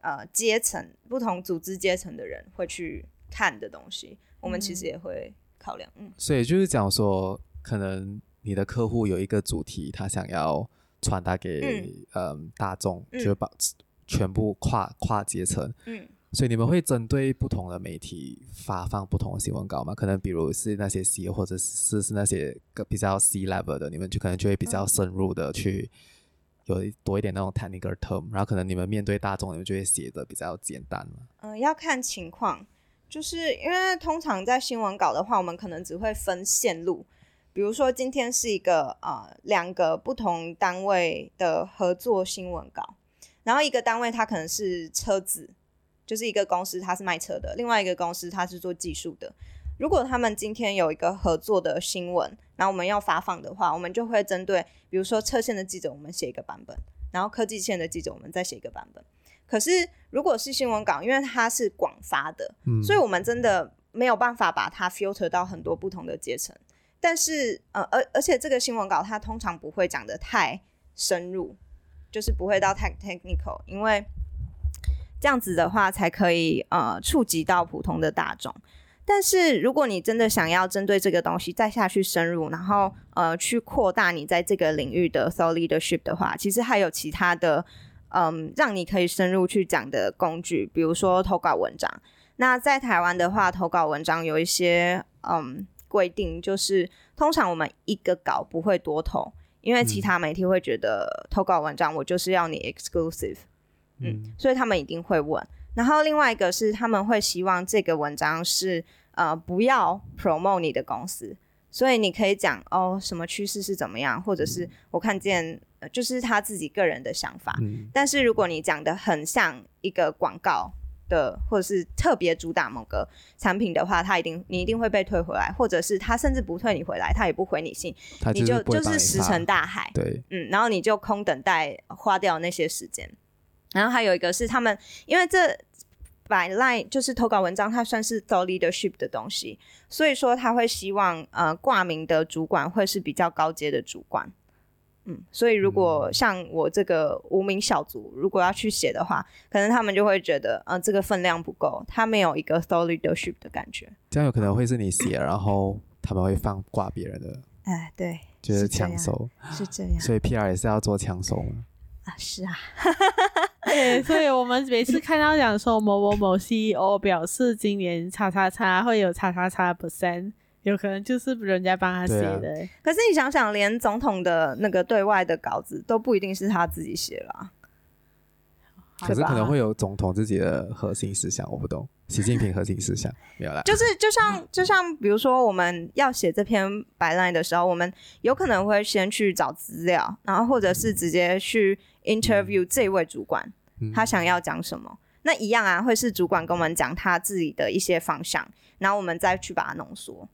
呃阶层、不同组织阶层的人会去看的东西，我们其实也会考量。嗯，所以就是讲说，可能你的客户有一个主题，他想要。传达给嗯、呃、大众，嗯、就把全部跨跨阶层，嗯，所以你们会针对不同的媒体发放不同的新闻稿吗？可能比如是那些 C 或者是是那些个比较 C level 的，你们就可能就会比较深入的去、嗯、有多一点那种 technical term，然后可能你们面对大众，你们就会写的比较简单嘛。嗯、呃，要看情况，就是因为通常在新闻稿的话，我们可能只会分线路，比如说今天是一个呃两个不同单位的合作新闻稿，然后一个单位它可能是车子，就是一个公司它是卖车的，另外一个公司它是做技术的。如果他们今天有一个合作的新闻，然后我们要发放的话，我们就会针对，比如说车线的记者，我们写一个版本，然后科技线的记者，我们再写一个版本。可是如果是新闻稿，因为它是广发的，嗯，所以我们真的没有办法把它 filter 到很多不同的阶层。但是，呃，而而且这个新闻稿它通常不会讲得太深入，就是不会到太 technical，因为这样子的话才可以呃触及到普通的大众。但是，如果你真的想要针对这个东西再下去深入，然后呃去扩大你在这个领域的 thought leadership 的话，其实还有其他的嗯让你可以深入去讲的工具，比如说投稿文章。那在台湾的话，投稿文章有一些嗯规定，就是通常我们一个稿不会多投，因为其他媒体会觉得投稿文章我就是要你 exclusive，嗯，嗯，所以他们一定会问。然后另外一个是他们会希望这个文章是。呃，不要 promote 你的公司，所以你可以讲哦，什么趋势是怎么样，或者是我看见，呃，就是他自己个人的想法。嗯。但是如果你讲的很像一个广告的，或者是特别主打某个产品的话，他一定你一定会被退回来，或者是他甚至不退你回来，他也不回你信，你就就是石沉大海。对，嗯，然后你就空等待花掉那些时间。然后还有一个是他们，因为这。by line 就是投稿文章，它算是 thought leadership 的东西，所以说他会希望呃挂名的主管会是比较高阶的主管，嗯，所以如果像我这个无名小卒，如果要去写的话，可能他们就会觉得呃这个分量不够，他没有一个 thought leadership 的感觉。这样有可能会是你写，然后他们会放挂别人的，哎，对，就是抢手，是这样，所以 PR 也是要做抢手吗？啊，是啊。对，所以我们每次看到讲说某某某 CEO 表示今年叉叉叉会有叉叉叉 percent，有可能就是人家帮他写的。啊。可是你想想，连总统的那个对外的稿子都不一定是他自己写了。可是可能会有总统自己的核心思想，我不懂。习近平核心思想没有啦。就是就像就像比如说我们要写这篇 byline 的时候，我们有可能会先去找资料，然后或者是直接去 interview 这位主管。他想要讲什么？那一样啊，会是主管跟我们讲他自己的一些方向，然后我们再去把它浓缩。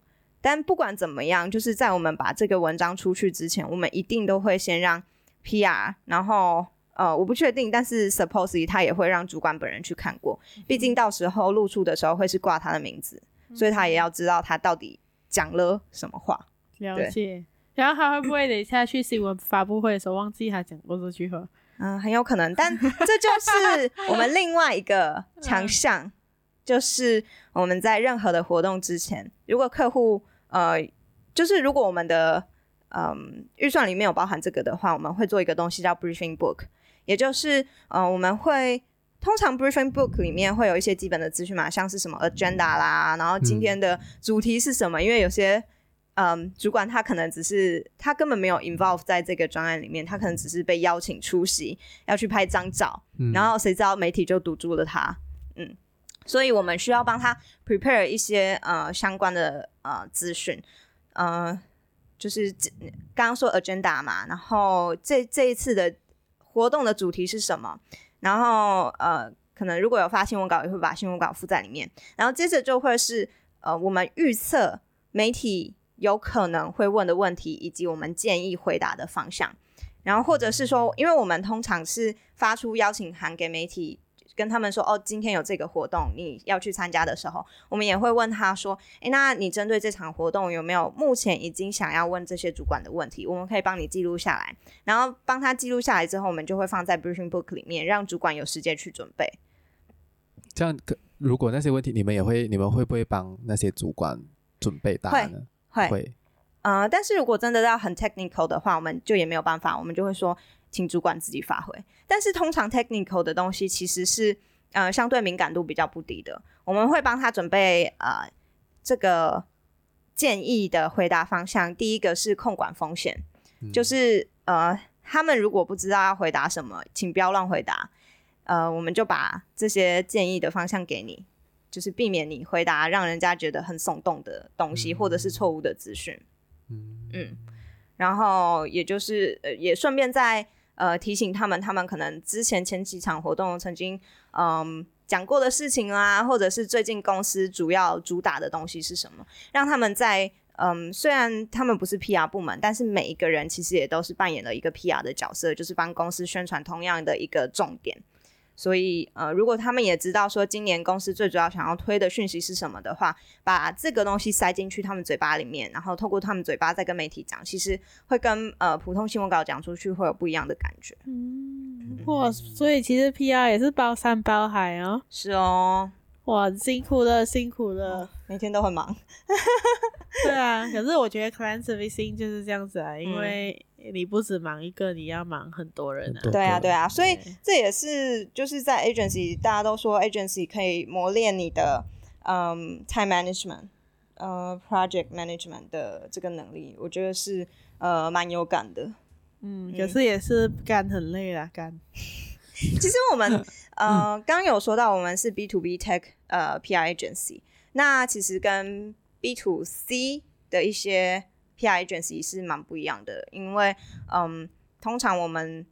但不管怎么样，就是在我们把这个文章出去之前，我们一定都会先让 PR，然后呃，我不确定，但是 supposedly 他也会让主管本人去看过，毕竟到时候露出的时候会是挂他的名字，所以他也要知道他到底讲了什么话。了解。然后他会不会等一下去新闻发布会的时候忘记他讲过这句话？嗯，很有可能，但这就是我们另外一个 强项，就是我们在任何的活动之前，如果客户呃，就是如果我们的嗯预算里面有包含这个的话，我们会做一个东西叫 briefing book，也就是呃我们会通常 briefing book 里面会有一些基本的资讯嘛，像是什么 agenda 啦，然后今天的主题是什么，因为有些。嗯，主管他可能只是他根本没有 involve 在这个专案里面，他可能只是被邀请出席，要去拍张照，嗯、然后谁知道媒体就堵住了他，嗯，所以我们需要帮他 prepare 一些呃相关的呃资讯，呃，就是刚刚说 agenda 嘛，然后这这一次的活动的主题是什么，然后呃，可能如果有发新闻稿，也会把新闻稿附在里面，然后接着就会是呃我们预测媒体。有可能会问的问题，以及我们建议回答的方向，然后或者是说，因为我们通常是发出邀请函给媒体，跟他们说，哦，今天有这个活动，你要去参加的时候，我们也会问他说，诶，那你针对这场活动有没有目前已经想要问这些主管的问题？我们可以帮你记录下来，然后帮他记录下来之后，我们就会放在 briefing book 里面，让主管有时间去准备。这样，如果那些问题你们也会，你们会不会帮那些主管准备答案呢？会，会，呃，但是如果真的要很 technical 的话，我们就也没有办法，我们就会说，请主管自己发挥。但是通常 technical 的东西其实是，呃，相对敏感度比较不低的，我们会帮他准备，呃，这个建议的回答方向。第一个是控管风险，嗯、就是呃，他们如果不知道要回答什么，请不要乱回答。呃，我们就把这些建议的方向给你，就是避免你回答让人家觉得很耸动的东西，嗯、或者是错误的资讯。嗯嗯，然后也就是呃，也顺便再呃提醒他们，他们可能之前前几场活动曾经嗯讲过的事情啊，或者是最近公司主要主打的东西是什么，让他们在。嗯，虽然他们不是 PR 部门，但是每一个人其实也都是扮演了一个 PR 的角色，就是帮公司宣传同样的一个重点。所以，呃，如果他们也知道说今年公司最主要想要推的讯息是什么的话，把这个东西塞进去他们嘴巴里面，然后透过他们嘴巴再跟媒体讲，其实会跟呃普通新闻稿讲出去会有不一样的感觉。嗯，哇，所以其实 PR 也是包山包海哦。是哦。哇，辛苦了，辛苦了，每天都很忙。对啊，可是我觉得 client servicing 就是这样子啊，因为你不止忙一个，你要忙很多人啊。对啊，对啊，所以这也是就是在 agency，大家都说 agency 可以磨练你的嗯 time management，呃 project management 的这个能力，我觉得是呃蛮有感的。嗯，可是也是干很累啦，干。其实我们呃刚刚有说到，我们是 B to B tech 呃 PR agency，那其实跟 B to C 的一些 PR agency 是蛮不一样的，因为嗯，通常我们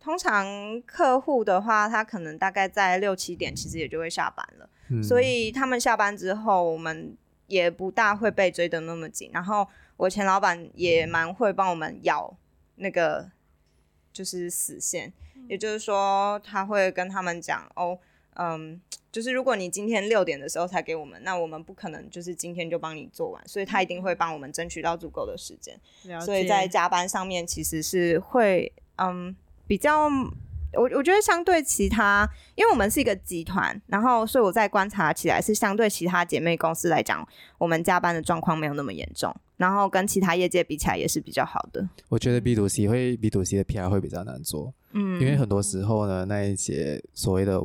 通常客户的话，他可能大概在六七点，其实也就会下班了，嗯，所以他们下班之后，我们也不大会被追得那么紧。然后我前老板也蛮会帮我们咬那个就是死线。也就是说，他会跟他们讲哦，嗯，就是如果你今天六点的时候才给我们，那我们不可能就是今天就帮你做完，所以他一定会帮我们争取到足够的时间。所以在加班上面其实是会，嗯，比较。我我觉得相对其他，因为我们是一个集团，然后所以我在观察起来是相对其他姐妹公司来讲，我们加班的状况没有那么严重，然后跟其他业界比起来也是比较好的。我觉得 B to C 会 B to C 的 PR 会比较难做，嗯，因为很多时候呢，那一些所谓的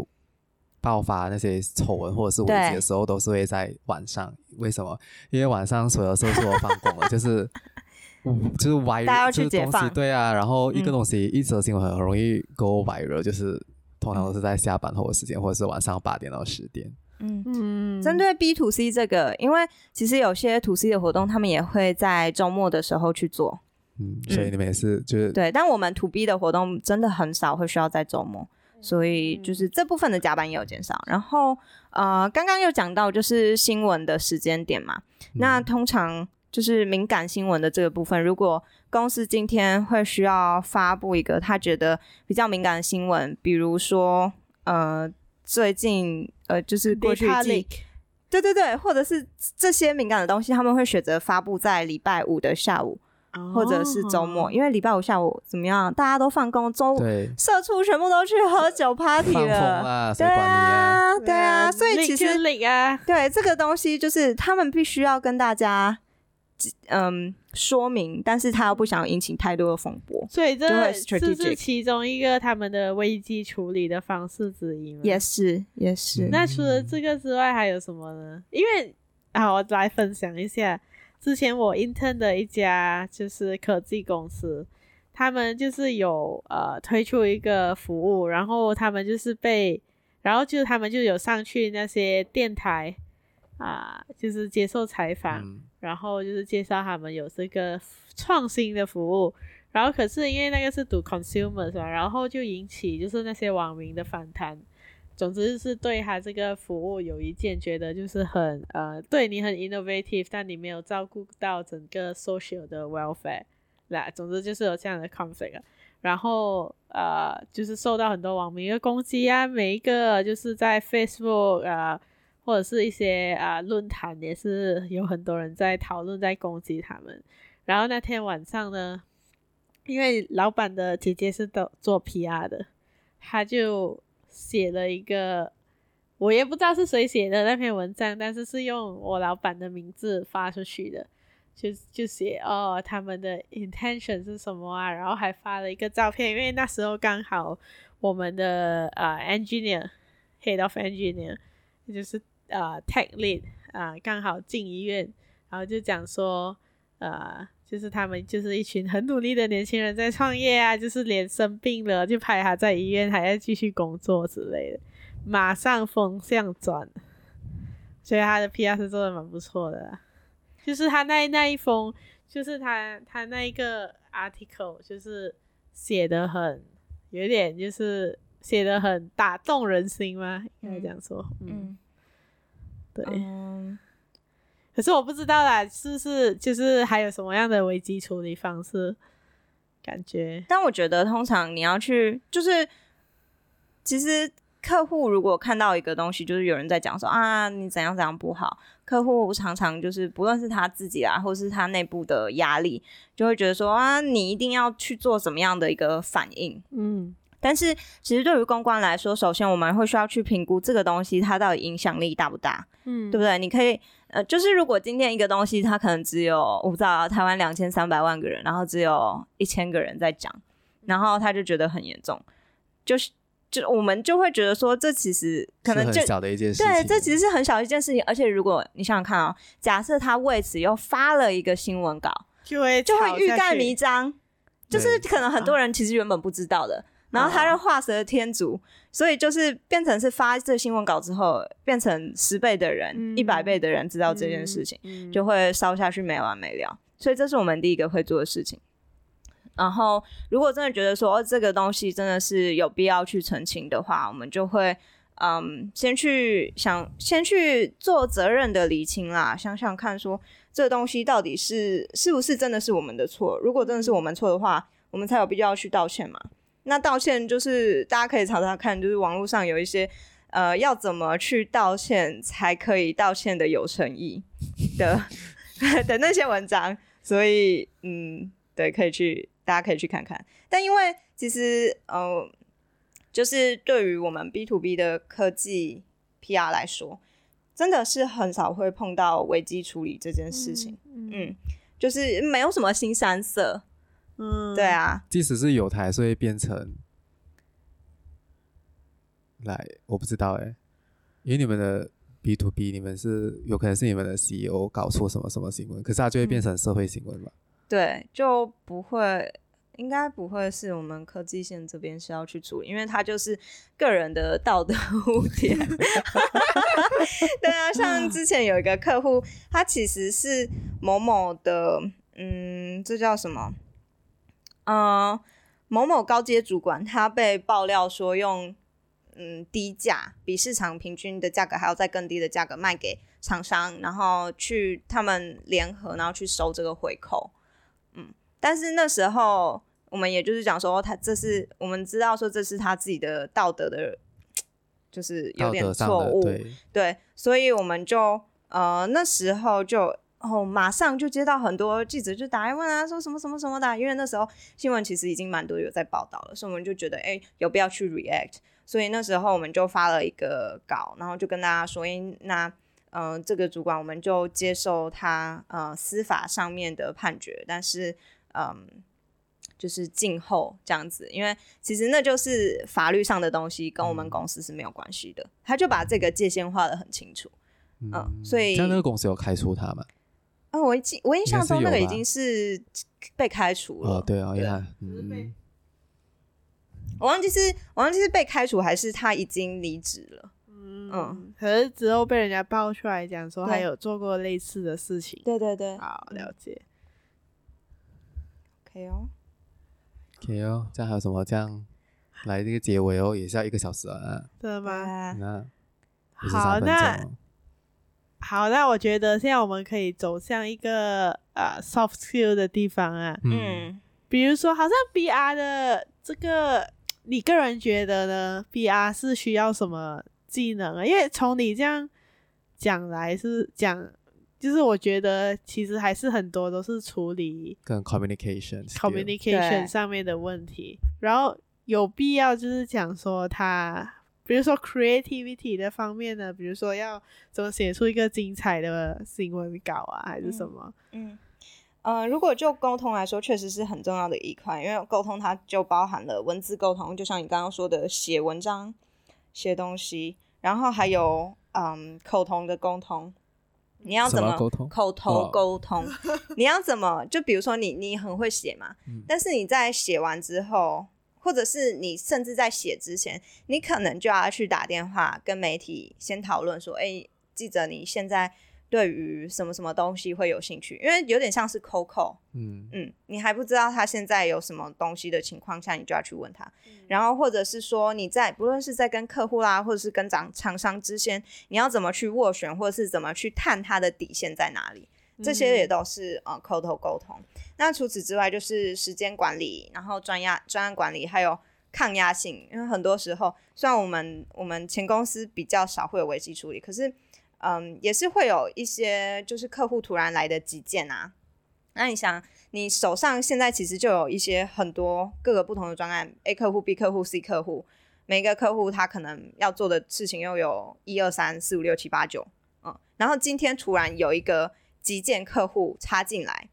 爆发那些丑闻或者是危机的时候，都是会在晚上。为什么？因为晚上所有时候是我放工了，就是。嗯，就是 viral 就是东西，对啊，然后一个东西、嗯、一则新闻很容易 go viral，就是通常都是在下班后的时间，或者是晚上八点到十点。嗯嗯，针对 B to C 这个，因为其实有些 to C 的活动，他们也会在周末的时候去做。嗯，所以你们也是就是对，但我们 to B 的活动真的很少会需要在周末，所以就是这部分的加班也有减少。然后呃，刚刚又讲到就是新闻的时间点嘛，那通常。就是敏感新闻的这个部分，如果公司今天会需要发布一个他觉得比较敏感的新闻，比如说呃最近呃就是过去季，对对对，或者是这些敏感的东西，他们会选择发布在礼拜五的下午，哦、或者是周末，因为礼拜五下午怎么样，大家都放工，周社畜全部都去喝酒 party 了，对啊，对啊，所以其实啊，对这个东西就是他们必须要跟大家。嗯，说明，但是他又不想引起太多的风波，所以这是是是其中一个他们的危机处理的方式之一吗？也是，也是。那除了这个之外，还有什么呢？因为啊，我来分享一下，之前我 intern 的一家就是科技公司，他们就是有呃推出一个服务，然后他们就是被，然后就他们就有上去那些电台啊，就是接受采访。嗯然后就是介绍他们有这个创新的服务，然后可是因为那个是读 consumer 是吧，然后就引起就是那些网民的反弹。总之是对他这个服务有一件，觉得就是很呃，对你很 innovative，但你没有照顾到整个 social 的 welfare。那总之就是有这样的 conflict。然后呃，就是受到很多网民的攻击啊，每一个就是在 Facebook 啊。或者是一些啊论坛也是有很多人在讨论，在攻击他们。然后那天晚上呢，因为老板的姐姐是做做 PR 的，他就写了一个，我也不知道是谁写的那篇文章，但是是用我老板的名字发出去的，就就写哦他们的 intention 是什么啊，然后还发了一个照片，因为那时候刚好我们的啊 engineer head of engineer 就是。呃，tech lead 啊，刚好进医院，然后就讲说，呃，就是他们就是一群很努力的年轻人在创业啊，就是连生病了就拍他在医院还要继续工作之类的，马上风向转，所以他的 PR 是做的蛮不错的，就是他那那一封，就是他他那一个 article，就是写的很有点就是写的很打动人心吗？应该这样说，嗯对。嗯可是我不知道啦，是不是就是还有什么样的危机处理方式？感觉，但我觉得通常你要去，就是其实客户如果看到一个东西，就是有人在讲说啊，你怎样怎样不好，客户常常就是不论是他自己啊，或是他内部的压力，就会觉得说啊，你一定要去做什么样的一个反应，嗯。但是其实对于公关来说，首先我们会需要去评估这个东西它到底影响力大不大，嗯，对不对？你可以呃，就是如果今天一个东西它可能只有我不知道台湾两千三百万个人，然后只有一千个人在讲，然后他就觉得很严重，就是就我们就会觉得说，这其实可能就很小的一件事情，对，这其实是很小的一件事情。而且如果你想想看啊、哦，假设他为此又发了一个新闻稿，就会就会欲盖弥彰，就是可能很多人其实原本不知道的。然后他就画蛇添足，所以就是变成是发这新闻稿之后，变成十倍的人、一百、嗯、倍的人知道这件事情，嗯嗯、就会烧下去没完没了。所以这是我们第一个会做的事情。然后，如果真的觉得说、哦、这个东西真的是有必要去澄清的话，我们就会嗯，先去想，先去做责任的厘清啦，想想看说这东西到底是是不是真的是我们的错。如果真的是我们错的话，我们才有必要去道歉嘛。那道歉就是大家可以查查看，就是网络上有一些呃要怎么去道歉才可以道歉的有诚意的 的那些文章，所以嗯，对，可以去大家可以去看看。但因为其实呃，就是对于我们 B to B 的科技 PR 来说，真的是很少会碰到危机处理这件事情，嗯，嗯，就是没有什么新三色。嗯，对啊，即使是有台，所以变成来，我不知道哎，因为你们的 B to B，你们是有可能是你们的 CEO 搞错什么什么新闻，可是它就会变成社会新闻嘛？对，就不会，应该不会是我们科技线这边是要去处理，因为它就是个人的道德污点。对啊，像之前有一个客户，他其实是某某的，嗯，这叫什么？嗯，某某高阶主管他被爆料说用嗯低价，比市场平均的价格还要再更低的价格卖给厂商，然后去他们联合，然后去收这个回扣。嗯，但是那时候我们也就是讲说，他这是我们知道说这是他自己的道德的，就是有点错误，对，对，所以我们就呃那时候就。然后马上就接到很多记者就打来问啊，说什么什么什么的，因为那时候新闻其实已经蛮多有在报道了，所以我们就觉得哎，有必要去 react，所以那时候我们就发了一个稿，然后就跟大家说，哎，那嗯、呃，这个主管我们就接受他呃司法上面的判决，但是嗯、呃，就是静候这样子，因为其实那就是法律上的东西，跟我们公司是没有关系的，他就把这个界限画得很清楚，嗯，呃、所以那那个公司有开除他吗？哦，我记我印象中那个已经是被开除了。哦，对啊，呀，嗯，我忘记是，我忘记是被开除还是他已经离职了。嗯，嗯，可是之后被人家爆出来讲说还有做过类似的事情。对对对，好了解。OK 哦，OK 哦，这样还有什么？这样来这个结尾哦，也是要一个小时啊？对吗？那好，那。好，那我觉得现在我们可以走向一个呃 soft skill 的地方啊，嗯，比如说好像 BR 的这个，你个人觉得呢？BR 是需要什么技能啊？因为从你这样讲来是讲，就是我觉得其实还是很多都是处理跟 communication communication 上面的问题，然后有必要就是讲说他。比如说 creativity 的方面呢，比如说要怎么写出一个精彩的新闻稿啊，还是什么？嗯，嗯呃，如果就沟通来说，确实是很重要的一块，因为沟通它就包含了文字沟通，就像你刚刚说的写文章、写东西，然后还有嗯口头的沟通，你要怎么沟通？口头沟通，你要怎么？就比如说你你很会写嘛，嗯、但是你在写完之后，或者是你甚至在写之前，你可能就要去打电话跟媒体先讨论说，哎、欸，记者你现在。对于什么什么东西会有兴趣？因为有点像是 call，嗯嗯，你还不知道他现在有什么东西的情况下，你就要去问他。嗯、然后或者是说你在不论是在跟客户啦，或者是跟厂厂商之间，你要怎么去斡旋，或者是怎么去探他的底线在哪里？这些也都是呃口头沟通。那除此之外，就是时间管理，然后专压专案管理，还有抗压性。因为很多时候，虽然我们我们前公司比较少会有危机处理，可是。嗯，也是会有一些，就是客户突然来的急件啊。那你想，你手上现在其实就有一些很多各个不同的专案，A 客户、B 客户、C 客户，每一个客户他可能要做的事情又有一二三四五六七八九，嗯，然后今天突然有一个急件客户插进来，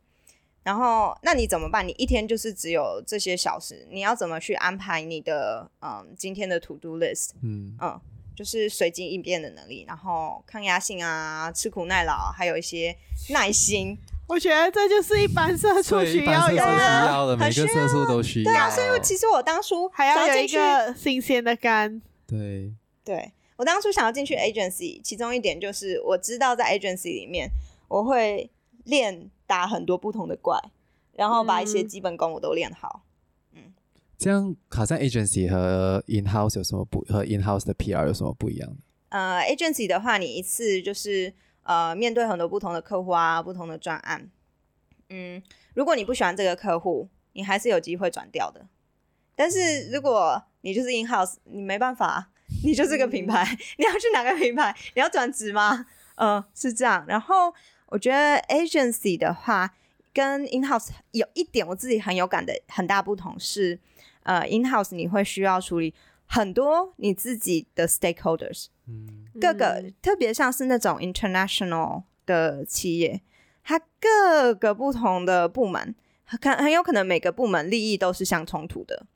然后那你怎么办？你一天就是只有这些小时，你要怎么去安排你的嗯今天的 to do list？嗯嗯。就是随机应变的能力，然后抗压性啊，吃苦耐劳，还有一些耐心。我觉得这就是一般社畜需要的，要每个社畜都需要。对啊，所以其实我当初还要有一个新鲜的肝。对，对我当初想要进去 agency，其中一点就是我知道在 agency 里面，我会练打很多不同的怪，然后把一些基本功我都练好。嗯这样好像 agency 和 in house 有什么不和 in house 的 PR 有什么不一样？呃，agency 的话，你一次就是呃面对很多不同的客户啊，不同的专案。嗯，如果你不喜欢这个客户，你还是有机会转掉的。但是如果你就是 in house，你没办法，你就是个品牌，你要去哪个品牌？你要转职吗？嗯、呃，是这样。然后我觉得 agency 的话跟 in house 有一点我自己很有感的很大不同是。呃，in house 你会需要处理很多你自己的 stakeholders，嗯，各个特别像是那种 international 的企业，它各个不同的部门，很很有可能每个部门利益都是相冲突的，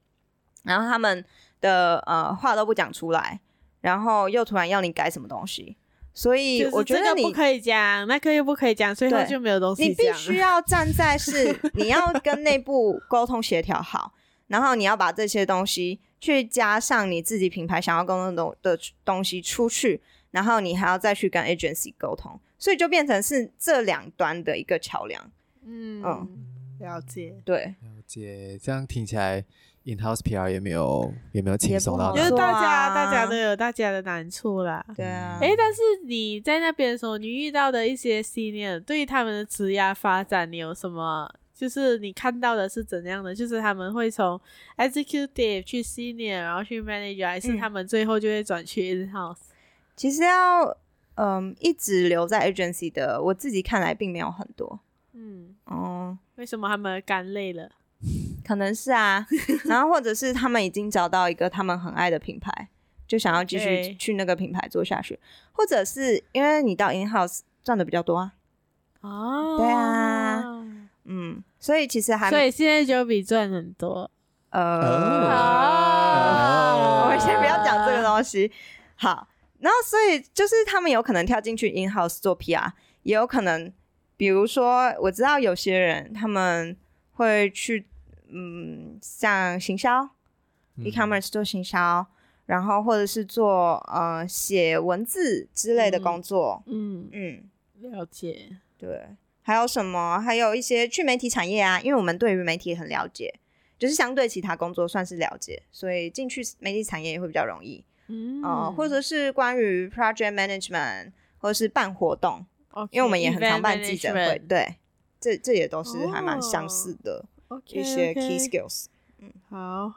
然后他们的呃话都不讲出来，然后又突然要你改什么东西，所以我觉得你不可以讲，那个又不可以讲，所以就没有东西讲。你必须要站在是 你要跟内部沟通协调好。然后你要把这些东西去加上你自己品牌想要沟通的东西出去，然后你还要再去跟 agency 沟通，所以就变成是这两端的一个桥梁。嗯嗯，了解，对，了解。这样听起来，in-house PR 也没有也没有轻松到，就是大家大家都有大家的难处啦。对啊，哎，但是你在那边的时候，你遇到的一些 senior 对于他们的职业发展，你有什么？就是你看到的是怎样的？就是他们会从 executive 去 senior，然后去 manager，还是他们最后就会转去 in house？其实要嗯一直留在 agency 的，我自己看来并没有很多。嗯哦，嗯、为什么他们干累了？可能是啊，然后或者是他们已经找到一个他们很爱的品牌，就想要继续去那个品牌做下去，或者是因为你到 in house 赚的比较多啊。哦，对啊。嗯，所以其实还所以现在就比赚很多，呃，我们先不要讲这个东西。好，然后所以就是他们有可能跳进去 in house 做 PR，也有可能，比如说我知道有些人他们会去，嗯，像行销、嗯、e-commerce 做行销，然后或者是做呃写文字之类的工作。嗯嗯，嗯了解，对。还有什么？还有一些去媒体产业啊，因为我们对于媒体很了解，就是相对其他工作算是了解，所以进去媒体产业也会比较容易。嗯、呃，或者是关于 project management，或者是办活动，Okay, 因为我们也很常办记者会，对，这这也都是还蛮相似的一些 key skills。嗯，好，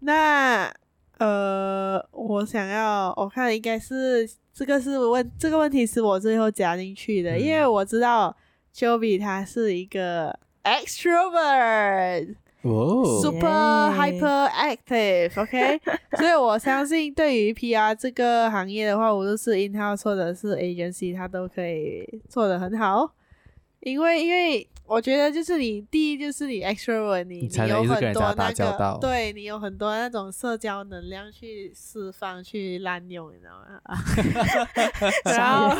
那呃，我想要，我看应该是这个是问这个问题是我最后加进去的，嗯、因为我知道。Joby 他是一个 extrovert，哦，super hyper active，OK，所以我相信对于 PR 这个行业的话，无论是 in house 或者是 agency，他都可以做得很好。因为因为我觉得就是你第一就是你 extrovert，你你有很多那个，对你有很多那种社交能量去释放去滥用，你知道吗？然后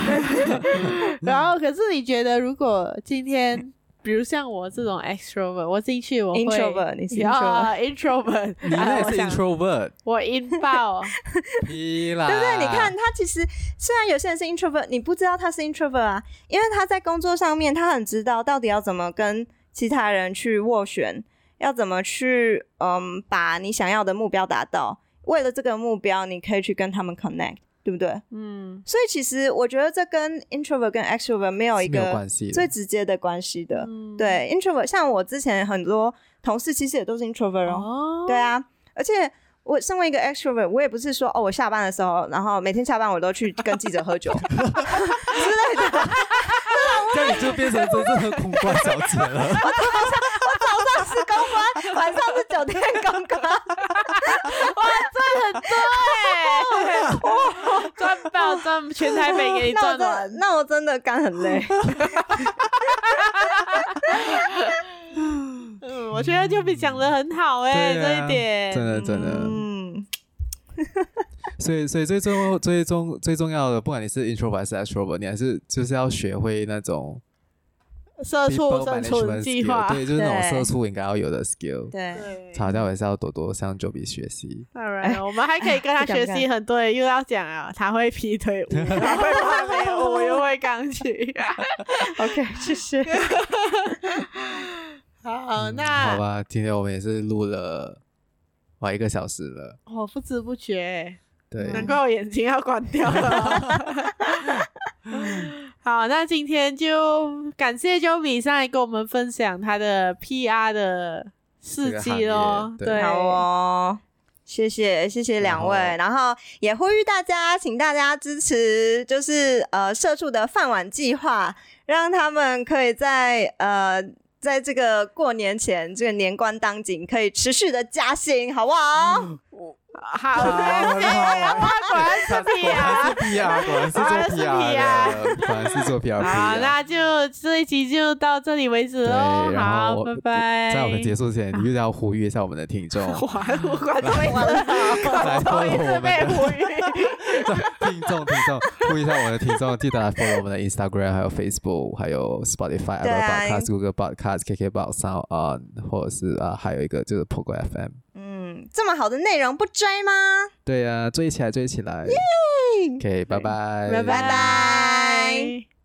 然后可是你觉得如果今天。比如像我这种 extrovert，我进去我会 introvert，你是 introvert，introvert，你也是 introvert，我引爆，对不对？你看他其实虽然有些人是 introvert，你不知道他是 introvert 啊，因为他在工作上面他很知道到底要怎么跟其他人去斡旋，要怎么去嗯把你想要的目标达到，为了这个目标，你可以去跟他们 connect。对不对？嗯，所以其实我觉得这跟 introvert 跟 extrovert 没有一个最直接的关系的。系的对，introvert 像我之前很多同事其实也都是 introvert 哦。哦对啊，而且我身为一个 extrovert，我也不是说哦，我下班的时候，然后每天下班我都去跟记者喝酒 之类的。这样你就变成真正的公关小姐了。我早上我早上是公关，晚上是酒店公关。哇，赚很多哎！哇，赚爆赚全台北给你赚完，那我真的肝很累。嗯，我觉得就比讲的很好 哎，这一点真的真的。嗯。所以，所以最重最重最重要的，不管你是 introvert 还是 extrovert，你还是就是要学会那种社畜生存计划，对，就是那种社畜应该要有的 skill。对，吵架也是要多多向 Jobbit 学习。当然，我们还可以跟他学习很多，又要讲啊，他会劈腿舞，他会芭蕾舞，我又会钢琴。OK，谢谢。好，那好吧，今天我们也是录了快一个小时了，我不知不觉。对，难怪我眼睛要关掉了。好，那今天就感谢 Jobbit 上来跟我们分享他的 PR 的事迹喽。对，好哦，谢谢谢谢两位，然后，然后也呼吁大家，请大家支持，就是呃社畜的饭碗计划，让他们可以在呃在这个过年前这个年关当紧，可以持续的加薪，好不好？嗯好，果然是 PR，果然是 PR，果然是做 PR。好，那就这一集就到这里为止喽。好，拜拜。在我们结束前，你又要呼吁一下我们的听众。我我快终于了，终于是被呼吁。听众听众，呼吁一下我们的听众，记得来 follow 我们的 Instagram，还有 Facebook，还有 Spotify、Apple Podcast、Google Podcast、KKBox、Sound On，或者是啊，还有一个就是 Pogo FM。这么好的内容不追吗？对呀、啊，追起来，追起来。耶！OK，拜拜，拜拜。